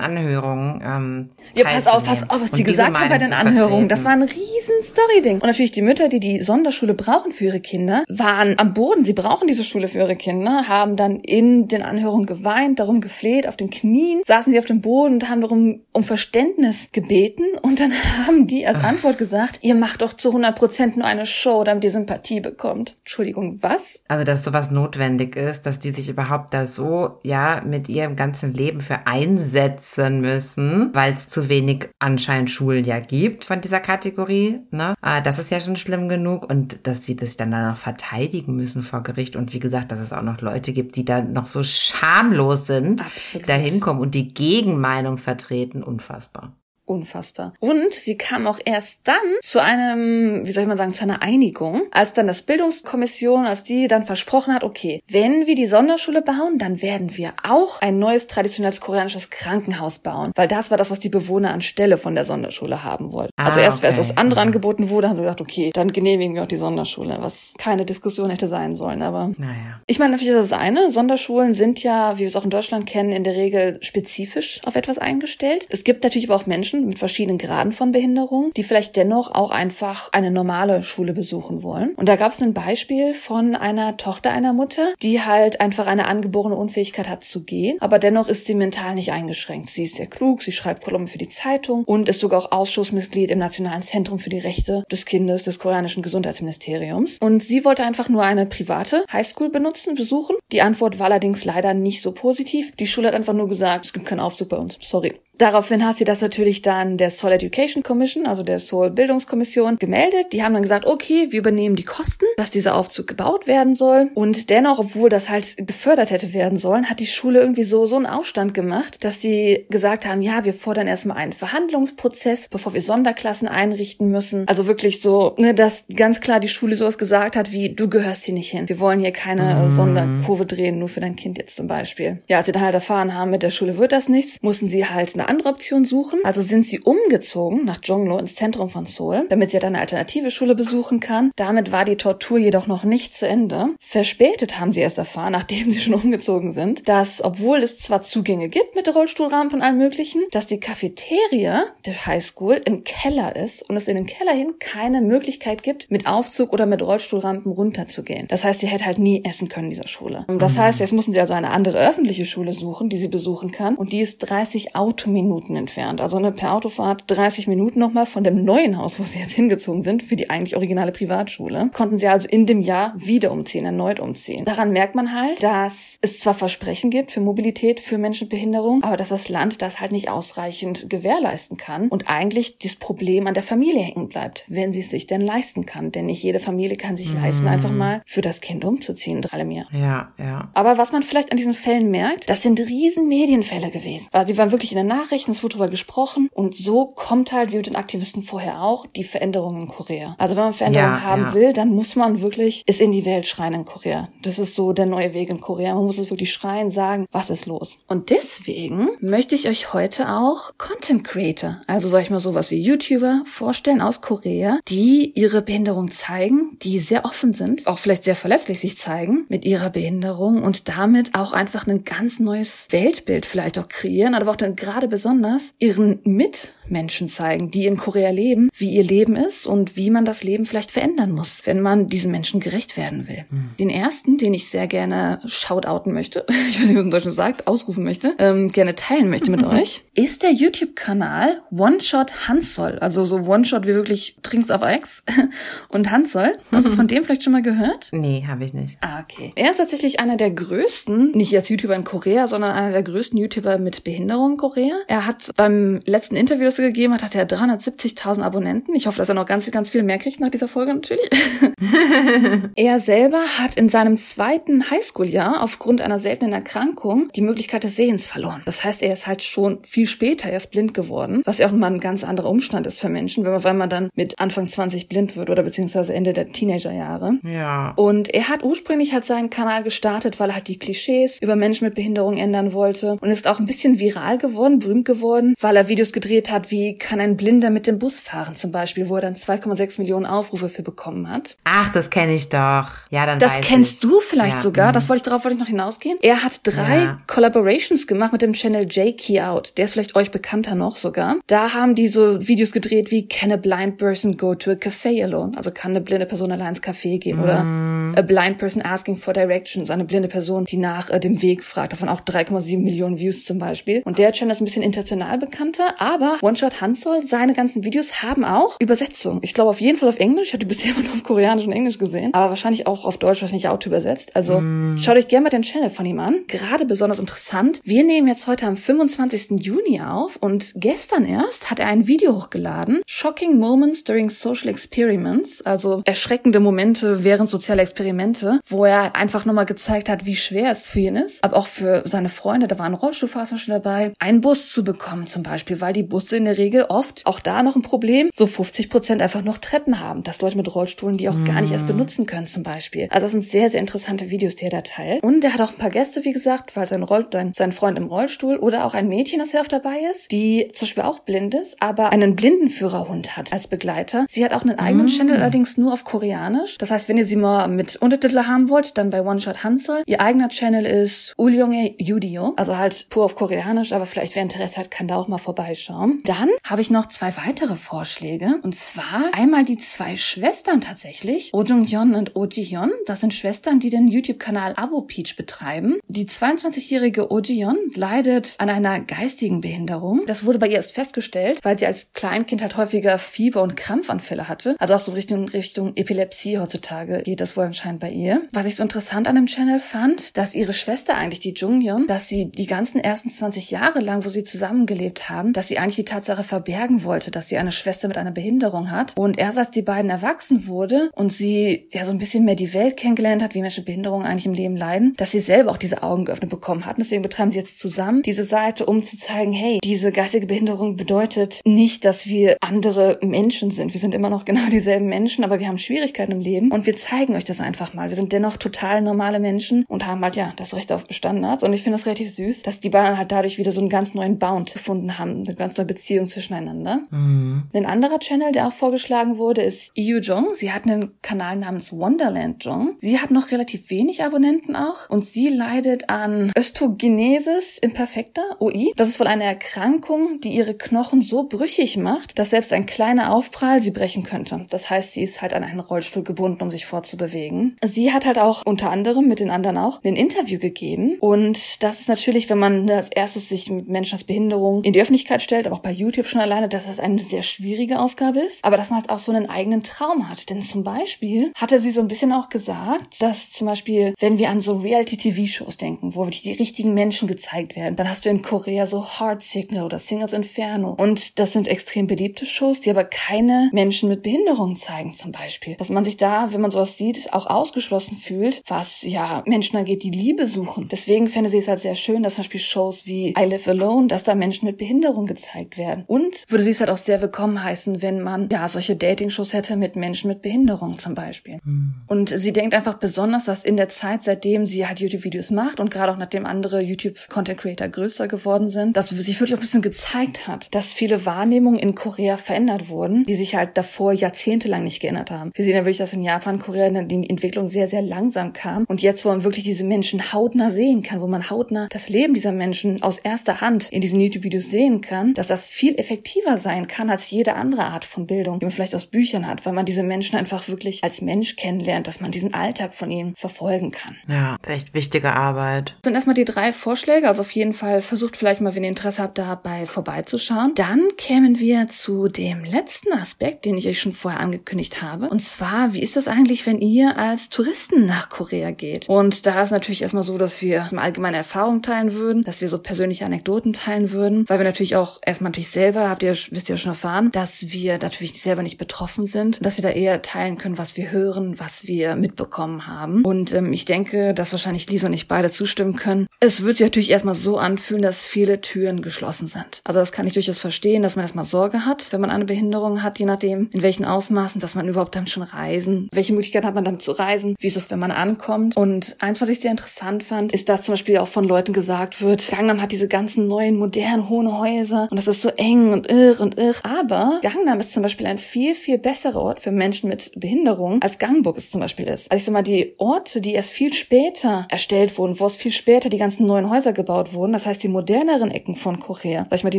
Anhörungen. Ähm, Ja, pass auf, pass auf, was die gesagt haben bei den Anhörungen. Das war ein riesen Story-Ding. Und natürlich die Mütter, die die Sonderschule brauchen für ihre Kinder, Waren am Boden. Sie brauchen diese Schule für ihre Kinder, haben dann in den Anhörungen geweint, darum gefleht, auf den Knien, saßen sie auf dem Boden und haben darum um Verständnis gebeten. Und dann haben die als Antwort gesagt, ihr macht doch zu 100 Prozent nur eine Show, damit ihr Sympathie bekommt. Entschuldigung, was? Also, dass sowas notwendig ist, dass die sich überhaupt da so, ja, mit ihrem ganzen Leben für einsetzen müssen, weil es zu wenig anscheinend Schulen ja gibt von dieser Kategorie, ne? Ah, das ist ja schon schlimm genug und dass sie das dann danach verteidigen müssen vor Gericht und wie gesagt, dass es auch noch Leute gibt, die da noch so schamlos sind, Absolut. da hinkommen und die Gegenmeinung vertreten, unfassbar. Unfassbar. Und sie kam auch erst dann zu einem, wie soll ich mal sagen, zu einer Einigung, als dann das Bildungskommission, als die dann versprochen hat, okay, wenn wir die Sonderschule bauen, dann werden wir auch ein neues traditionelles koreanisches Krankenhaus bauen. Weil das war das, was die Bewohner anstelle von der Sonderschule haben wollten. Ah, also erst, als okay. das andere Mhm. angeboten wurde, haben sie gesagt, okay, dann genehmigen wir auch die Sonderschule, was keine Diskussion hätte sein sollen. Aber Naja. ich meine, natürlich ist das eine. Sonderschulen sind ja, wie wir es auch in Deutschland kennen, in der Regel spezifisch auf etwas eingestellt. Es gibt natürlich aber auch Menschen mit verschiedenen Graden von Behinderung, die vielleicht dennoch auch einfach eine normale Schule besuchen wollen. Und da gab es ein Beispiel von einer Tochter einer Mutter, die halt einfach eine angeborene Unfähigkeit hat zu gehen, aber dennoch ist sie mental nicht eingeschränkt. Sie ist sehr klug, sie schreibt Kolumnen für die Zeitung und ist sogar auch Ausschussmitglied im Nationalen Zentrum für die Rechte des Kindes des koreanischen Gesundheitsministeriums. Und sie wollte einfach nur eine private Highschool benutzen, besuchen. Die Antwort war allerdings leider nicht so positiv. Die Schule hat einfach nur gesagt, es gibt keinen Aufzug bei uns. Sorry. Daraufhin hat sie das natürlich dann der Seoul Education Commission, also der Seoul Bildungskommission, gemeldet. Die haben dann gesagt, okay, wir übernehmen die Kosten, dass dieser Aufzug gebaut werden soll. Und dennoch, obwohl das halt gefördert hätte werden sollen, hat die Schule irgendwie so, so einen Aufstand gemacht, dass sie gesagt haben, ja, wir fordern erstmal einen Verhandlungsprozess, bevor wir Sonderklassen einrichten müssen. Also wirklich so, ne, dass ganz klar die Schule sowas gesagt hat, wie, du gehörst hier nicht hin. Wir wollen hier keine Sonderkurve drehen, nur für dein Kind jetzt zum Beispiel. Ja, als sie dann halt erfahren haben, mit der Schule wird das nichts, mussten sie halt eine andere Option suchen. Also sind sie umgezogen nach Jongno ins Zentrum von Seoul, damit sie halt eine alternative Schule besuchen kann. Damit war die Tortur jedoch noch nicht zu Ende. Verspätet haben sie erst erfahren, nachdem sie schon umgezogen sind, dass, obwohl es zwar Zugänge gibt mit der Rollstuhlrampe und allem möglichen, dass die Cafeteria der Highschool im Keller ist und es in den Keller hin keine Möglichkeit gibt, mit Aufzug oder mit Rollstuhlrampen runterzugehen. Das heißt, sie hätte halt nie essen können in dieser Schule. Das heißt, jetzt müssen sie also eine andere öffentliche Schule suchen, die sie besuchen kann und die ist 30 Autominuten entfernt. Also eine per Autofahrt 30 Minuten nochmal von dem neuen Haus, wo sie jetzt hingezogen sind, für die eigentlich originale Privatschule. Konnten sie also in dem Jahr wieder umziehen, erneut umziehen. Daran merkt man halt, dass es zwar Versprechen gibt für Mobilität für Menschen mit Behinderung, aber dass das Land das halt nicht ausreichend gewährleisten kann und eigentlich das Problem an der Familie hängen bleibt, wenn sie es sich denn leisten kann. Denn nicht jede Familie kann sich leisten, einfach mal für das Kind umzuziehen, Dralemir. Ja, ja. Aber was man vielleicht an diesen Fällen merkt, das sind riesen Medienfälle gewesen. Also sie waren wirklich in den Nachrichten, es wurde darüber gesprochen und so kommt halt, wie mit den Aktivisten vorher auch, die Veränderung in Korea. Also wenn man Veränderung Ja, haben ja. will, dann muss man wirklich es in die Welt schreien in Korea. Das ist so der neue Weg in Korea. Man muss es wirklich schreien, sagen, was ist los? Und deswegen möchte ich euch heute auch Content Creator, also sag ich mal sowas wie YouTuber vorstellen aus Korea, die ihre Behinderung zeigen, die sehr offen sind, auch vielleicht sehr verletzlich sich zeigen mit ihrer Behinderung und damit auch einfach ein ganz neues Weltbild vielleicht auch kreieren, aber auch dann gerade besonders ihren Mitmenschen zeigen, die in Korea leben, wie ihr Leben ist und wie man das Leben vielleicht verändern muss, wenn man diesen Menschen gerecht werden will. Den ersten, den ich sehr gerne shoutouten möchte, ich weiß nicht, was man in Deutschland sagt, ausrufen möchte, ähm, gerne teilen möchte mit euch, ist der YouTube-Kanal One Shot Hansol. Also so One Shot wie wirklich Trinks auf Ex und Hansol. Hast du von dem vielleicht schon mal gehört? Nee, habe ich nicht. Ah, okay. Er ist tatsächlich einer der größten, nicht als YouTuber in Korea, sondern einer der größten YouTuber mit Behinderung in Korea. Er hat beim letzten Interview, das er gegeben hat, hat er 370.000 Abonnenten. Ich hoffe, dass er noch ganz, ganz viel mehr kriegt nach dieser Folge natürlich. er selber hat in seinem zweiten Highschool-Jahr aufgrund einer seltenen Erkrankung die Möglichkeit des Sehens verloren. Das heißt, er ist halt schon viel später erst blind geworden, was ja auch mal ein ganz anderer Umstand ist für Menschen, wenn man, wenn man dann mit Anfang 20 blind wird oder beziehungsweise Ende der Teenagerjahre. Ja. Und er hat ursprünglich halt seinen Kanal gestartet, weil er halt die Klischees über Menschen mit Behinderung ändern wollte und ist auch ein bisschen viral geworden, berühmt berühmt geworden, weil er Videos gedreht hat, wie kann ein Blinder mit dem Bus fahren zum Beispiel, wo er dann 2,6 Millionen Aufrufe für bekommen hat. Ach, das kenne ich doch. Ja, dann Das kennst ich. du vielleicht Ja, sogar. mhm. Das wollte ich darauf wollte ich noch hinausgehen. Er hat drei Ja. Collaborations gemacht mit dem Channel J Key Out. Der ist vielleicht euch bekannter noch sogar. Da haben die so Videos gedreht wie Can a blind person go to a cafe alone? Also kann eine blinde Person allein ins Café gehen oder Mhm. a blind person asking for directions, eine blinde Person, die nach äh, dem Weg fragt. Das waren auch 3,7 Millionen Views zum Beispiel. Und der Channel ist ein bisschen international bekannter, aber One Shot Hansol, seine ganzen Videos haben auch Übersetzung. Ich glaube auf jeden Fall auf Englisch. Ich hatte bisher immer nur auf Koreanisch und Englisch gesehen, aber wahrscheinlich auch auf Deutsch, wahrscheinlich Auto übersetzt. Also schaut euch gerne mal den Channel von ihm an. Gerade besonders interessant. Wir nehmen jetzt heute am 25. Juni auf und gestern erst hat er ein Video hochgeladen. Shocking Moments during Social Experiments, also erschreckende Momente während sozialer Experimente, wo er einfach nochmal gezeigt hat, wie schwer es für ihn ist, aber auch für seine Freunde, da war ein Rollstuhlfahrer zum Beispiel dabei, einen Bus zu bekommen zum Beispiel, weil die Busse in der Regel oft, auch da noch ein Problem, so 50 Prozent einfach noch Treppen haben, dass Leute mit Rollstuhlen die auch gar nicht erst benutzen können zum Beispiel. Also das sind sehr, sehr interessante Videos, die er da teilt. Und er hat auch ein paar Gäste, wie gesagt, weil sein, Roll sein, sein Freund im Rollstuhl oder auch ein Mädchen, das sehr oft dabei ist, die zum Beispiel auch blind ist, aber einen Blindenführerhund hat als Begleiter. Sie hat auch einen eigenen Channel, allerdings nur auf Koreanisch. Das heißt, wenn ihr sie mal mit Untertitel haben wollt, dann bei One Shot Hansol. Ihr eigener Channel ist Uljunge Judio, also halt pur auf Koreanisch, aber vielleicht wer Interesse hat, kann da auch mal vorbeischauen. Dann habe ich noch zwei weitere Vorschläge. Und zwar einmal die zwei Schwestern tatsächlich, Oh Jung-yeon und Oh Ji-hyun. Das sind Schwestern, die den YouTube-Kanal Avo Peach betreiben. Die 22-jährige Oh Ji-hyun leidet an einer geistigen Behinderung. Das wurde bei ihr erst festgestellt, weil sie als Kleinkind halt häufiger Fieber- und Krampfanfälle hatte. Also auch so Richtung, Richtung Epilepsie heutzutage geht das wohl anscheinend bei ihr. Was ich so interessant an dem Channel fand, dass ihre Schwester eigentlich, die Jungyeon, dass sie die ganzen ersten 20 Jahre lang, wo sie zusammengelebt haben, dass sie eigentlich die Tatsache verbergen wollte, dass sie eine Schwester mit einer Behinderung hat. Und erst als die beiden erwachsen wurde und sie ja so ein bisschen mehr die Welt kennengelernt hat, wie Menschen mit Behinderungen eigentlich im Leben leiden, dass sie selber auch diese Augen geöffnet bekommen hat. Deswegen betreiben sie jetzt zusammen diese Seite, um zu zeigen, hey, diese geistige Behinderung bedeutet nicht, dass wir andere Menschen sind. Wir sind immer noch genau dieselben Menschen, aber wir haben Schwierigkeiten im Leben und wir zeigen euch das einfach mal. Wir sind dennoch total normale Menschen und haben halt ja das Recht auf Standards. Und ich finde das relativ süß, dass die beiden halt dadurch wieder so einen ganz neuen Bound gefunden haben, eine ganz neue Beziehung zwischeneinander. Ein anderer Channel, der auch vorgeschlagen wurde, ist Yu Jong. Sie hat einen Kanal namens Wonderland Jong. Sie hat noch relativ wenig Abonnenten auch und sie leidet an Östrogenesis imperfecta, OI. Das ist wohl eine Erkrankung, die ihre Knochen so brüchig macht, dass selbst ein kleiner Aufprall sie brechen könnte. Das heißt, sie ist halt an einen Rollstuhl gebunden, um sich fortzubewegen. Sie hat halt auch unter anderem mit den anderen auch ein Interview gegeben und das ist natürlich, wenn man als erstes sich mit Menschen als Behinderung in die Öffentlichkeit stellt, aber auch bei YouTube schon alleine, dass das eine sehr schwierige Aufgabe ist, aber dass man halt auch so einen eigenen Traum hat. Denn zum Beispiel hatte sie so ein bisschen auch gesagt, dass zum Beispiel, wenn wir an so Reality-TV-Shows denken, wo wirklich die richtigen Menschen gezeigt werden, dann hast du in Korea so Heart Signal oder Singles Inferno und das sind extrem beliebte Shows, die aber keine Menschen mit Behinderung zeigen zum Beispiel. Dass man sich da, wenn man sowas sieht, auch ausgeschlossen fühlt, was ja Menschen angeht, die Liebe suchen. Deswegen fände sie es halt sehr schön, dass zum Beispiel Shows wie I Live Alone, dass da Menschen mit Behinderung gezeigt werden. Und würde sie es halt auch sehr willkommen heißen, wenn man ja solche Dating-Shows hätte mit Menschen mit Behinderung zum Beispiel. Und sie denkt einfach besonders, dass in der Zeit, seitdem sie halt YouTube-Videos macht und gerade auch nachdem andere YouTube-Content-Creator größer geworden sind, dass sie sich wirklich auch ein bisschen gezeigt hat, dass viele Wahrnehmungen in Korea verändert wurden, die sich halt davor jahrzehntelang nicht geändert haben. Wir sehen ja wirklich, dass in Japan, Korea die Entwicklung sehr, sehr langsam kam und jetzt, wo man wirklich diese Menschen hautnah sehen kann, wo man hautnah das Leben dieser Menschen aus erster Hand in diesen YouTube-Videos sehen kann, dass das viel effektiver sein kann als jede andere Art von Bildung, die man vielleicht aus Büchern hat, weil man diese Menschen einfach wirklich als Mensch kennenlernt, dass man diesen Alltag von ihnen verfolgen kann. Ja, ist echt wichtige Arbeit. Das sind erstmal die drei Vorschläge, also auf jeden Fall versucht vielleicht mal, wenn ihr Interesse habt, dabei vorbeizuschauen. Dann kämen wir zu dem letzten Aspekt, den ich euch schon vorher angekündigt habe. Und zwar, wie ist das eigentlich, wenn ihr als Touristen nach Korea geht? Und da ist natürlich erstmal so, dass wir eine allgemeine Erfahrung teilen würden, dass wir so persönliche Anekdoten teilen würden, weil wir natürlich auch erstmal natürlich selber, habt ihr, wisst ihr schon erfahren, dass wir natürlich selber nicht betroffen sind, dass wir da eher teilen können, was wir hören, was wir mitbekommen haben. Und ähm, ich denke, dass wahrscheinlich Lisa und ich beide zustimmen können. Es wird sich natürlich erstmal so anfühlen, dass viele Türen geschlossen sind. Also das kann ich durchaus verstehen, dass man erstmal Sorge hat, wenn man eine Behinderung hat, je nachdem, in welchen Ausmaßen, dass man überhaupt damit schon reisen. Welche Möglichkeiten hat man damit zu reisen? Wie ist es, wenn man ankommt? Und eins, was ich sehr interessant fand, ist, dass zum Beispiel auch von Leuten gesagt wird, Gangnam hat diese ganzen neuen aussehen, modern, hohe Häuser und das ist so eng und irr und irr. Aber Gangnam ist zum Beispiel ein viel, viel besserer Ort für Menschen mit Behinderung, als Gangbuk es zum Beispiel ist. Also ich sag mal, die Orte, die erst viel später erstellt wurden, wo es viel später die ganzen neuen Häuser gebaut wurden, das heißt die moderneren Ecken von Korea, sag ich mal die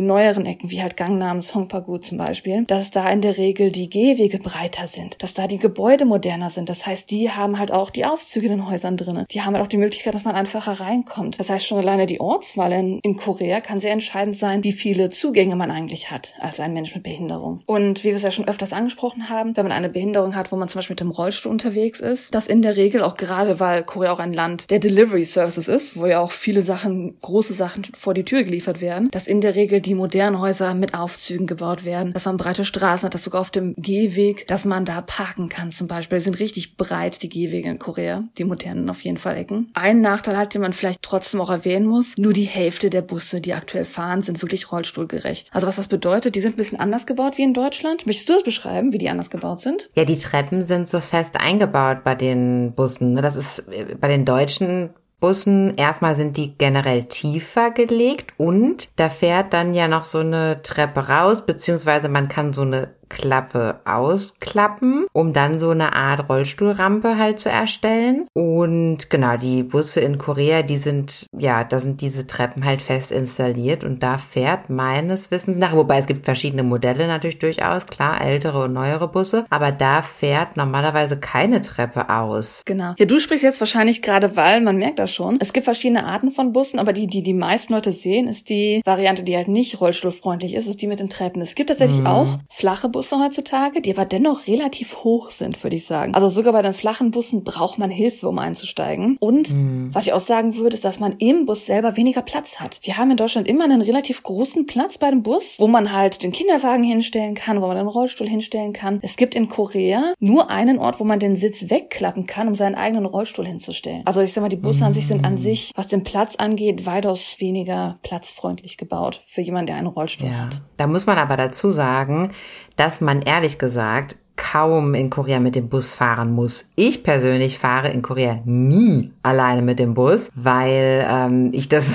neueren Ecken, wie halt Gangnam, Songpagu zum Beispiel, dass da in der Regel die Gehwege breiter sind, dass da die Gebäude moderner sind. Das heißt, die haben halt auch die Aufzüge in den Häusern drinnen. Die haben halt auch die Möglichkeit, dass man einfacher reinkommt. Das heißt, schon alleine die Ortswahl in, in Korea kann sehr entscheidend sein, wie viele Zugänge man eigentlich hat als ein Mensch mit Behinderung. Und wie wir es ja schon öfters angesprochen haben, wenn man eine Behinderung hat, wo man zum Beispiel mit dem Rollstuhl unterwegs ist, dass in der Regel auch gerade, weil Korea auch ein Land der Delivery Services ist, wo ja auch viele Sachen, große Sachen vor die Tür geliefert werden, dass in der Regel die modernen Häuser mit Aufzügen gebaut werden, dass man breite Straßen hat, dass sogar auf dem Gehweg, dass man da parken kann zum Beispiel. Die sind richtig breit, die Gehwege in Korea, die modernen auf jeden Fall Ecken. Ein Nachteil hat, den man vielleicht trotzdem auch erwähnen muss, nur die Hälfte der Busse, die aktuell fahren, sind wirklich rollstuhlgerecht. Also was das bedeutet, die sind ein bisschen anders gebaut wie in Deutschland. Möchtest du das beschreiben, wie die anders gebaut sind? Ja, die Treppen sind so fest eingebaut bei den Bussen. Ne? Das ist äh, bei den deutschen Bussen, erstmal sind die generell tiefer gelegt und da fährt dann ja noch so eine Treppe raus, beziehungsweise man kann so eine Klappe ausklappen, um dann so eine Art Rollstuhlrampe halt zu erstellen. Und genau, die Busse in Korea, die sind, ja, da sind diese Treppen halt fest installiert und da fährt meines Wissens nach, wobei es gibt verschiedene Modelle natürlich durchaus, klar, ältere und neuere Busse, aber da fährt normalerweise keine Treppe aus. Genau. Ja, du sprichst jetzt wahrscheinlich gerade, weil man merkt das schon. Es gibt verschiedene Arten von Bussen, aber die, die die meisten Leute sehen, ist die Variante, die halt nicht rollstuhlfreundlich ist, ist die mit den Treppen. Es gibt tatsächlich mhm. auch flache Busse Busse heutzutage, die aber dennoch relativ hoch sind, würde ich sagen. Also sogar bei den flachen Bussen braucht man Hilfe, um einzusteigen. Und mhm. was ich auch sagen würde, ist, dass man im Bus selber weniger Platz hat. Wir haben in Deutschland immer einen relativ großen Platz bei dem Bus, wo man halt den Kinderwagen hinstellen kann, wo man den Rollstuhl hinstellen kann. Es gibt in Korea nur einen Ort, wo man den Sitz wegklappen kann, um seinen eigenen Rollstuhl hinzustellen. Also ich sag mal, die Busse mhm. an sich sind an sich, was den Platz angeht, weitaus weniger platzfreundlich gebaut für jemanden, der einen Rollstuhl ja. hat. Da muss man aber dazu sagen, dass man ehrlich gesagt kaum in Korea mit dem Bus fahren muss. Ich persönlich fahre in Korea nie alleine mit dem Bus, weil ähm, ich das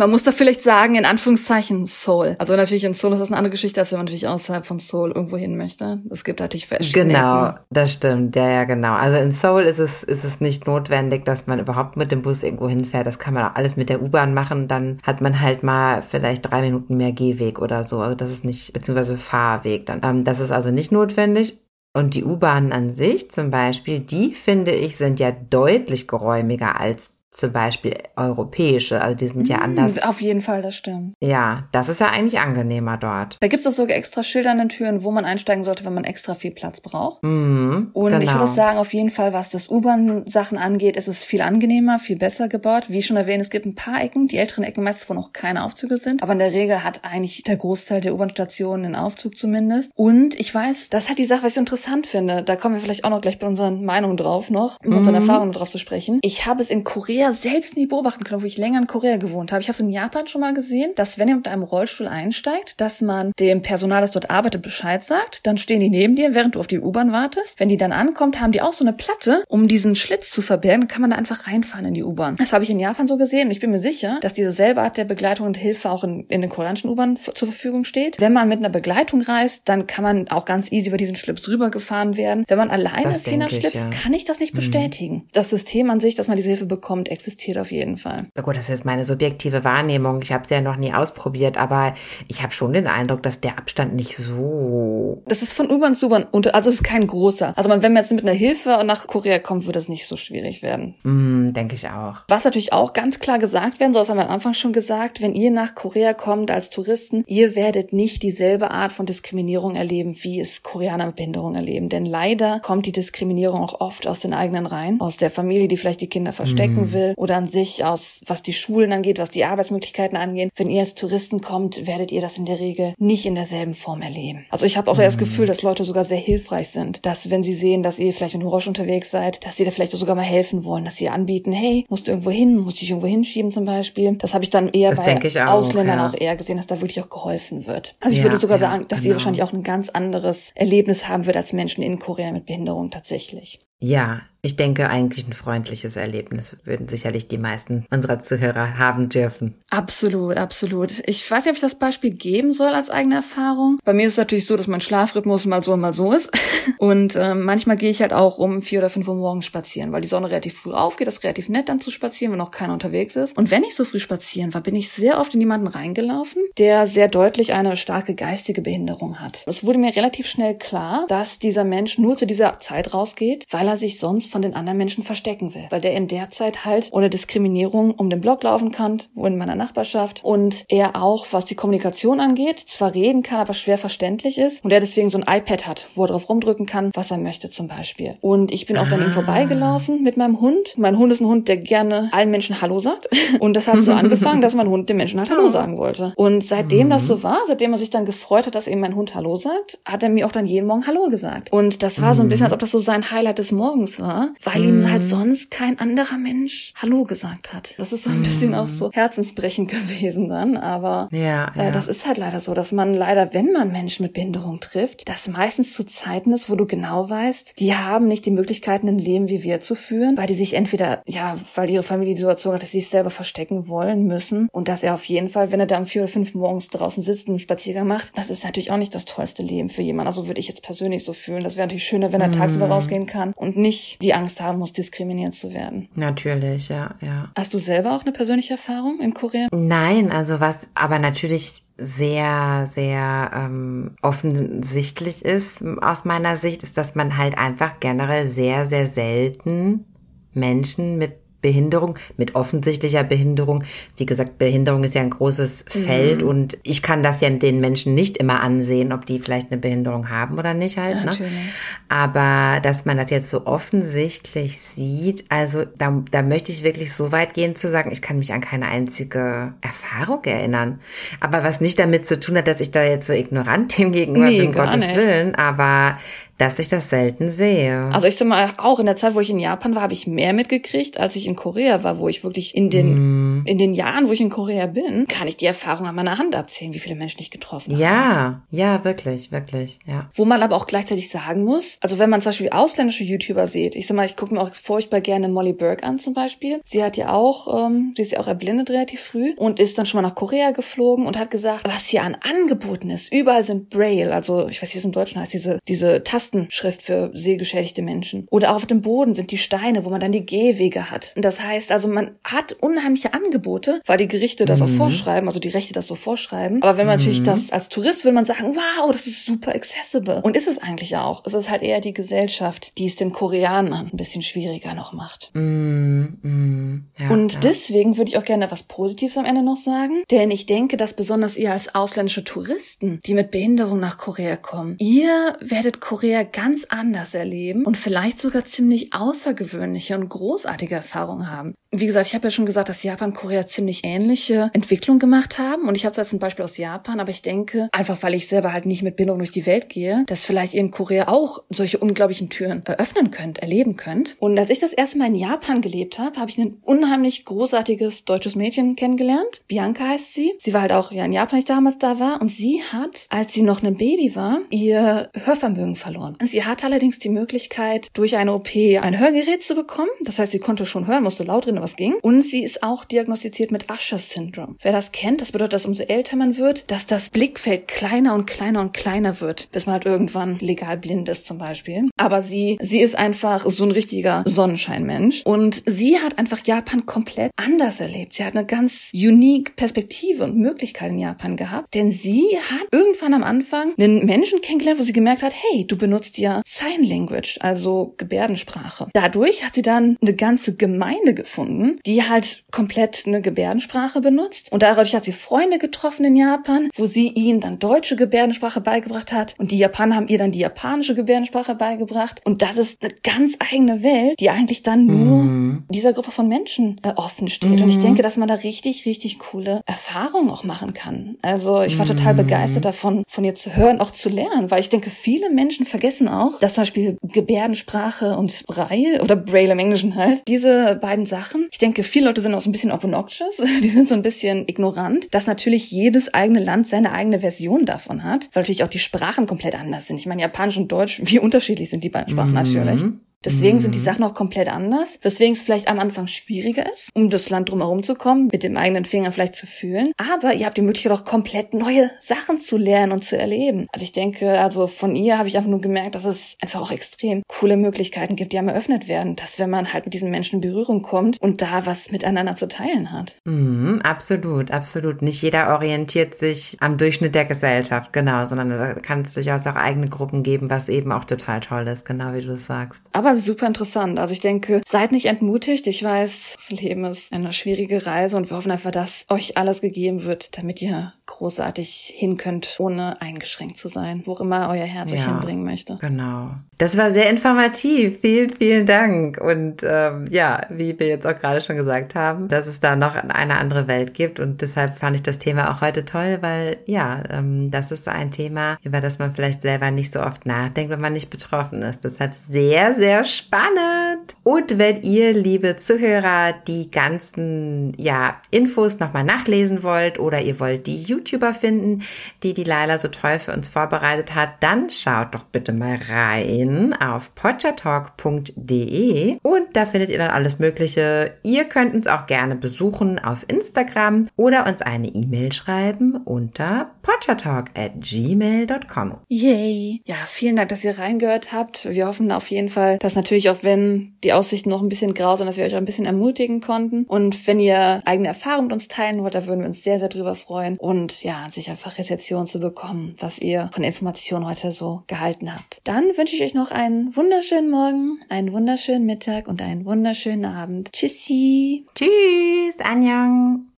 man muss da vielleicht sagen, in Anführungszeichen Seoul. Also natürlich in Seoul ist das eine andere Geschichte, als wenn man natürlich außerhalb von Seoul irgendwo hin möchte. Es gibt natürlich verschiedene. Genau, Ecken. das stimmt. Ja, ja, genau. Also in Seoul ist es, ist es nicht notwendig, dass man überhaupt mit dem Bus irgendwo hinfährt. Das kann man auch alles mit der U-Bahn machen. Dann hat man halt mal vielleicht drei Minuten mehr Gehweg oder so. Also das ist nicht, beziehungsweise Fahrweg dann. Ähm, das ist also nicht notwendig. Und die U-Bahnen an sich zum Beispiel, die finde ich, sind ja deutlich geräumiger als zum Beispiel europäische, also die sind ja mm, anders. Auf jeden Fall, das stimmt. Ja, das ist ja eigentlich angenehmer dort. Da gibt es auch sogar extra Schilder an den Türen, wo man einsteigen sollte, wenn man extra viel Platz braucht. Mhm, Und genau. ich würde sagen, auf jeden Fall, was das U-Bahn-Sachen angeht, ist es viel angenehmer, viel besser gebaut. Wie schon erwähnt, es gibt ein paar Ecken, die älteren Ecken meistens, wo noch keine Aufzüge sind. Aber in der Regel hat eigentlich der Großteil der U-Bahn-Stationen einen Aufzug zumindest. Und ich weiß, das halt die Sache, was ich so interessant finde. Da kommen wir vielleicht auch noch gleich bei unseren Meinungen drauf noch, mhm. unseren Erfahrungen drauf zu sprechen. Ich habe es in Korea Korea selbst nie beobachten können, wo ich länger in Korea gewohnt habe. Ich habe es in Japan schon mal gesehen, dass wenn ihr mit einem Rollstuhl einsteigt, dass man dem Personal, das dort arbeitet, Bescheid sagt. Dann stehen die neben dir, während du auf die U-Bahn wartest. Wenn die dann ankommt, haben die auch so eine Platte, um diesen Schlitz zu verbergen. Dann kann man da einfach reinfahren in die U-Bahn. Das habe ich in Japan so gesehen. Und ich bin mir sicher, dass diese selbe Art der Begleitung und Hilfe auch in, in den koreanischen U-Bahnen zur Verfügung steht. Wenn man mit einer Begleitung reist, dann kann man auch ganz easy über diesen Schlips rübergefahren werden. Wenn man alleine ist, jener Schlips, ja. kann ich das nicht mhm. bestätigen. Das System an sich, dass man diese Hilfe bekommt, existiert auf jeden Fall. Na gut, das ist jetzt meine subjektive Wahrnehmung. Ich habe es ja noch nie ausprobiert, aber ich habe schon den Eindruck, dass der Abstand nicht so. Das ist von U-Bahn zu U-Bahn also es ist kein großer. Also wenn man jetzt mit einer Hilfe nach Korea kommt, würde es nicht so schwierig werden. Mm, Denke ich auch. Was natürlich auch ganz klar gesagt werden soll, das haben wir am Anfang schon gesagt, wenn ihr nach Korea kommt als Touristen, ihr werdet nicht dieselbe Art von Diskriminierung erleben, wie es Koreaner mit Behinderung erleben. Denn leider kommt die Diskriminierung auch oft aus den eigenen Reihen, aus der Familie, die vielleicht die Kinder verstecken mm. will oder an sich aus, was die Schulen angeht, was die Arbeitsmöglichkeiten angeht. Wenn ihr als Touristen kommt, werdet ihr das in der Regel nicht in derselben Form erleben. Also ich habe auch mhm. das Gefühl, dass Leute sogar sehr hilfreich sind, dass wenn sie sehen, dass ihr vielleicht mit Roche unterwegs seid, dass sie da vielleicht sogar mal helfen wollen, dass sie anbieten, hey, musst du irgendwo hin, musst du dich irgendwo hinschieben zum Beispiel. Das habe ich dann eher das bei auch, Ausländern ja. auch eher gesehen, dass da wirklich auch geholfen wird. Also ich ja, würde sogar ja, sagen, dass genau. ihr wahrscheinlich auch ein ganz anderes Erlebnis haben würdet als Menschen in Korea mit Behinderung tatsächlich. Ja, ich denke eigentlich ein freundliches Erlebnis würden sicherlich die meisten unserer Zuhörer haben dürfen. Absolut, absolut. Ich weiß nicht, ob ich das Beispiel geben soll als eigene Erfahrung. Bei mir ist es natürlich so, dass mein Schlafrhythmus mal so und mal so ist. Und äh, manchmal gehe ich halt auch um vier oder fünf Uhr morgens spazieren, weil die Sonne relativ früh aufgeht. Das ist relativ nett dann zu spazieren, wenn noch keiner unterwegs ist. Und wenn ich so früh spazieren war, bin ich sehr oft in jemanden reingelaufen, der sehr deutlich eine starke geistige Behinderung hat. Es wurde mir relativ schnell klar, dass dieser Mensch nur zu dieser Zeit rausgeht, weil er sich sonst von den anderen Menschen verstecken will, weil der in der Zeit halt ohne Diskriminierung um den Block laufen kann, wo in meiner Nachbarschaft und er auch, was die Kommunikation angeht, zwar reden kann, aber schwer verständlich ist und er deswegen so ein iPad hat, wo er drauf rumdrücken kann, was er möchte zum Beispiel. Und ich bin oft an ihm ah. vorbeigelaufen mit meinem Hund. Mein Hund ist ein Hund, der gerne allen Menschen Hallo sagt und das hat so angefangen, dass mein Hund dem Menschen halt Hallo sagen wollte. Und seitdem mhm. das so war, seitdem er sich dann gefreut hat, dass eben mein Hund Hallo sagt, hat er mir auch dann jeden Morgen Hallo gesagt. Und das war so ein bisschen, als ob das so sein Highlight des Morgens war, weil ihm halt mhm. sonst kein anderer Mensch Hallo gesagt hat. Das ist so ein bisschen auch so mhm. herzensbrechend gewesen dann, aber ja, ja. Äh, das ist halt leider so, dass man leider, wenn man Menschen mit Behinderung trifft, das meistens zu Zeiten ist, wo du genau weißt, die haben nicht die Möglichkeiten, ein Leben wie wir zu führen, weil die sich entweder, ja, weil ihre Familie die Situation hat, dass sie sich selber verstecken wollen müssen und dass er auf jeden Fall, wenn er da um vier oder fünf morgens draußen sitzt und einen Spaziergang macht, das ist natürlich auch nicht das tollste Leben für jemanden. Also würde ich jetzt persönlich so fühlen. Das wäre natürlich schöner, wenn er tagsüber mhm. rausgehen kann und nicht die Angst haben muss, diskriminiert zu werden. Natürlich, ja, ja. Hast du selber auch eine persönliche Erfahrung in Korea? Nein, also was aber natürlich sehr, sehr ähm, offensichtlich ist aus meiner Sicht, ist, dass man halt einfach generell sehr, sehr selten Menschen mit Behinderung, mit offensichtlicher Behinderung. Wie gesagt, Behinderung ist ja ein großes Feld mhm. und ich kann das ja den Menschen nicht immer ansehen, ob die vielleicht eine Behinderung haben oder nicht halt. Ne? Aber dass man das jetzt so offensichtlich sieht, also da, da möchte ich wirklich so weit gehen zu sagen, ich kann mich an keine einzige Erfahrung erinnern. Aber was nicht damit zu tun hat, dass ich da jetzt so ignorant dem gegenüber nee, bin, Gottes nicht. Willen, aber dass ich das selten sehe. Also ich sag mal, auch in der Zeit, wo ich in Japan war, habe ich mehr mitgekriegt, als ich in Korea war, wo ich wirklich in den, mm. in den Jahren, wo ich in Korea bin, kann ich die Erfahrung an meiner Hand abzählen, wie viele Menschen ich getroffen habe. Ja, ja, wirklich, wirklich, ja. Wo man aber auch gleichzeitig sagen muss, also wenn man zum Beispiel ausländische YouTuber sieht, ich sag mal, ich gucke mir auch furchtbar gerne Molly Burke an zum Beispiel. Sie hat ja auch, ähm, sie ist ja auch erblindet relativ früh und ist dann schon mal nach Korea geflogen und hat gesagt, was hier an Angeboten ist, überall sind Braille, also ich weiß, wie es im Deutschen heißt, diese, diese Tasten Tastenschrift für sehgeschädigte Menschen. Oder auch auf dem Boden sind die Steine, wo man dann die Gehwege hat. Und das heißt also, man hat unheimliche Angebote, weil die Gerichte das mhm. auch vorschreiben, also die Rechte das so vorschreiben. Aber wenn man mhm. natürlich das als Tourist will man sagen, wow, das ist super accessible. Und ist es eigentlich auch. Es ist halt eher die Gesellschaft, die es den Koreanern ein bisschen schwieriger noch macht. Mhm. mhm. Ja, Und ja. deswegen würde ich auch gerne etwas Positives am Ende noch sagen. Denn ich denke, dass besonders ihr als ausländische Touristen, die mit Behinderung nach Korea kommen, ihr werdet Korea Korea ganz anders erleben und vielleicht sogar ziemlich außergewöhnliche und großartige Erfahrungen haben. Wie gesagt, ich habe ja schon gesagt, dass Japan und Korea ziemlich ähnliche Entwicklung gemacht haben und ich habe es als ein Beispiel aus Japan, aber ich denke, einfach weil ich selber halt nicht mit Bindung durch die Welt gehe, dass vielleicht ihr in Korea auch solche unglaublichen Türen eröffnen könnt, erleben könnt. Und als ich das erste Mal in Japan gelebt habe, habe ich ein unheimlich großartiges deutsches Mädchen kennengelernt. Bianca heißt sie. Sie war halt auch ja in Japan, als ich damals da war und sie hat, als sie noch ein Baby war, ihr Hörvermögen verloren. Sie hat allerdings die Möglichkeit, durch eine OP ein Hörgerät zu bekommen. Das heißt, sie konnte schon hören, musste laut reden, was ging. Und sie ist auch diagnostiziert mit Usher-Syndrom. Wer das kennt, das bedeutet, dass umso älter man wird, dass das Blickfeld kleiner und kleiner und kleiner wird, bis man halt irgendwann legal blind ist zum Beispiel. Aber sie, sie ist einfach so ein richtiger Sonnenscheinmensch. Und sie hat einfach Japan komplett anders erlebt. Sie hat eine ganz unique Perspektive und Möglichkeit in Japan gehabt. Denn sie hat irgendwann am Anfang einen Menschen kennengelernt, wo sie gemerkt hat, hey, du benutzt ja Sign Language, also Gebärdensprache. Dadurch hat sie dann eine ganze Gemeinde gefunden gefunden, die halt komplett eine Gebärdensprache benutzt. Und dadurch hat sie Freunde getroffen in Japan, wo sie ihnen dann deutsche Gebärdensprache beigebracht hat. Und die Japaner haben ihr dann die japanische Gebärdensprache beigebracht. Und das ist eine ganz eigene Welt, die eigentlich dann nur mhm. dieser Gruppe von Menschen äh, offen steht. Mhm. Und ich mhm. denke, dass man da richtig, richtig coole Erfahrungen auch machen kann. Also ich war mhm. total begeistert davon, von ihr zu hören, auch zu lernen, weil ich denke, viele Menschen vergessen auch, dass zum Beispiel Gebärdensprache und Braille oder Braille im Englischen halt, diese beiden Sachen. Ich denke, viele Leute sind auch so ein bisschen obnoxious, die sind so ein bisschen ignorant, dass natürlich jedes eigene Land seine eigene Version davon hat, weil natürlich auch die Sprachen komplett anders sind. Ich meine, Japanisch und Deutsch, wie unterschiedlich sind die beiden Sprachen mhm. natürlich. Deswegen mhm. sind die Sachen auch komplett anders. Weswegen es vielleicht am Anfang schwieriger ist, um das Land drumherum zu kommen, mit dem eigenen Finger vielleicht zu fühlen. Aber ihr habt die Möglichkeit auch komplett neue Sachen zu lernen und zu erleben. Also ich denke, also von ihr habe ich einfach nur gemerkt, dass es einfach auch extrem coole Möglichkeiten gibt, die einem eröffnet werden. Dass wenn man halt mit diesen Menschen in Berührung kommt und da was miteinander zu teilen hat. Mhm, absolut, absolut. Nicht jeder orientiert sich am Durchschnitt der Gesellschaft, genau, sondern da kann es durchaus auch eigene Gruppen geben, was eben auch total toll ist, genau wie du es sagst. Aber super interessant. Also ich denke, seid nicht entmutigt. Ich weiß, das Leben ist eine schwierige Reise und wir hoffen einfach, dass euch alles gegeben wird, damit ihr großartig hin könnt, ohne eingeschränkt zu sein, wo immer euer Herz ja, euch hinbringen möchte. Genau. Das war sehr informativ. Vielen, vielen Dank. Und ähm, ja, wie wir jetzt auch gerade schon gesagt haben, dass es da noch eine andere Welt gibt. Und deshalb fand ich das Thema auch heute toll, weil ja, ähm, das ist ein Thema, über das man vielleicht selber nicht so oft nachdenkt, wenn man nicht betroffen ist. Deshalb sehr, sehr spannend. Und wenn ihr, liebe Zuhörer, die ganzen ja, Infos nochmal nachlesen wollt oder ihr wollt die YouTuber finden, die die Laila so toll für uns vorbereitet hat, dann schaut doch bitte mal rein auf podchatalk.de und da findet ihr dann alles Mögliche. Ihr könnt uns auch gerne besuchen auf Instagram oder uns eine E-Mail schreiben unter podchatalk at gmail.com. Yay! Ja, vielen Dank, dass ihr reingehört habt. Wir hoffen auf jeden Fall, dass natürlich auch wenn die Aussichten noch ein bisschen grau sind, dass wir euch auch ein bisschen ermutigen konnten. Und wenn ihr eigene Erfahrungen mit uns teilen wollt, da würden wir uns sehr, sehr drüber freuen. Und ja, sich einfach Rezeption zu bekommen, was ihr von Informationen heute so gehalten habt. Dann wünsche ich euch noch einen wunderschönen Morgen, einen wunderschönen Mittag und einen wunderschönen Abend. Tschüssi. Tschüss. Annyeong.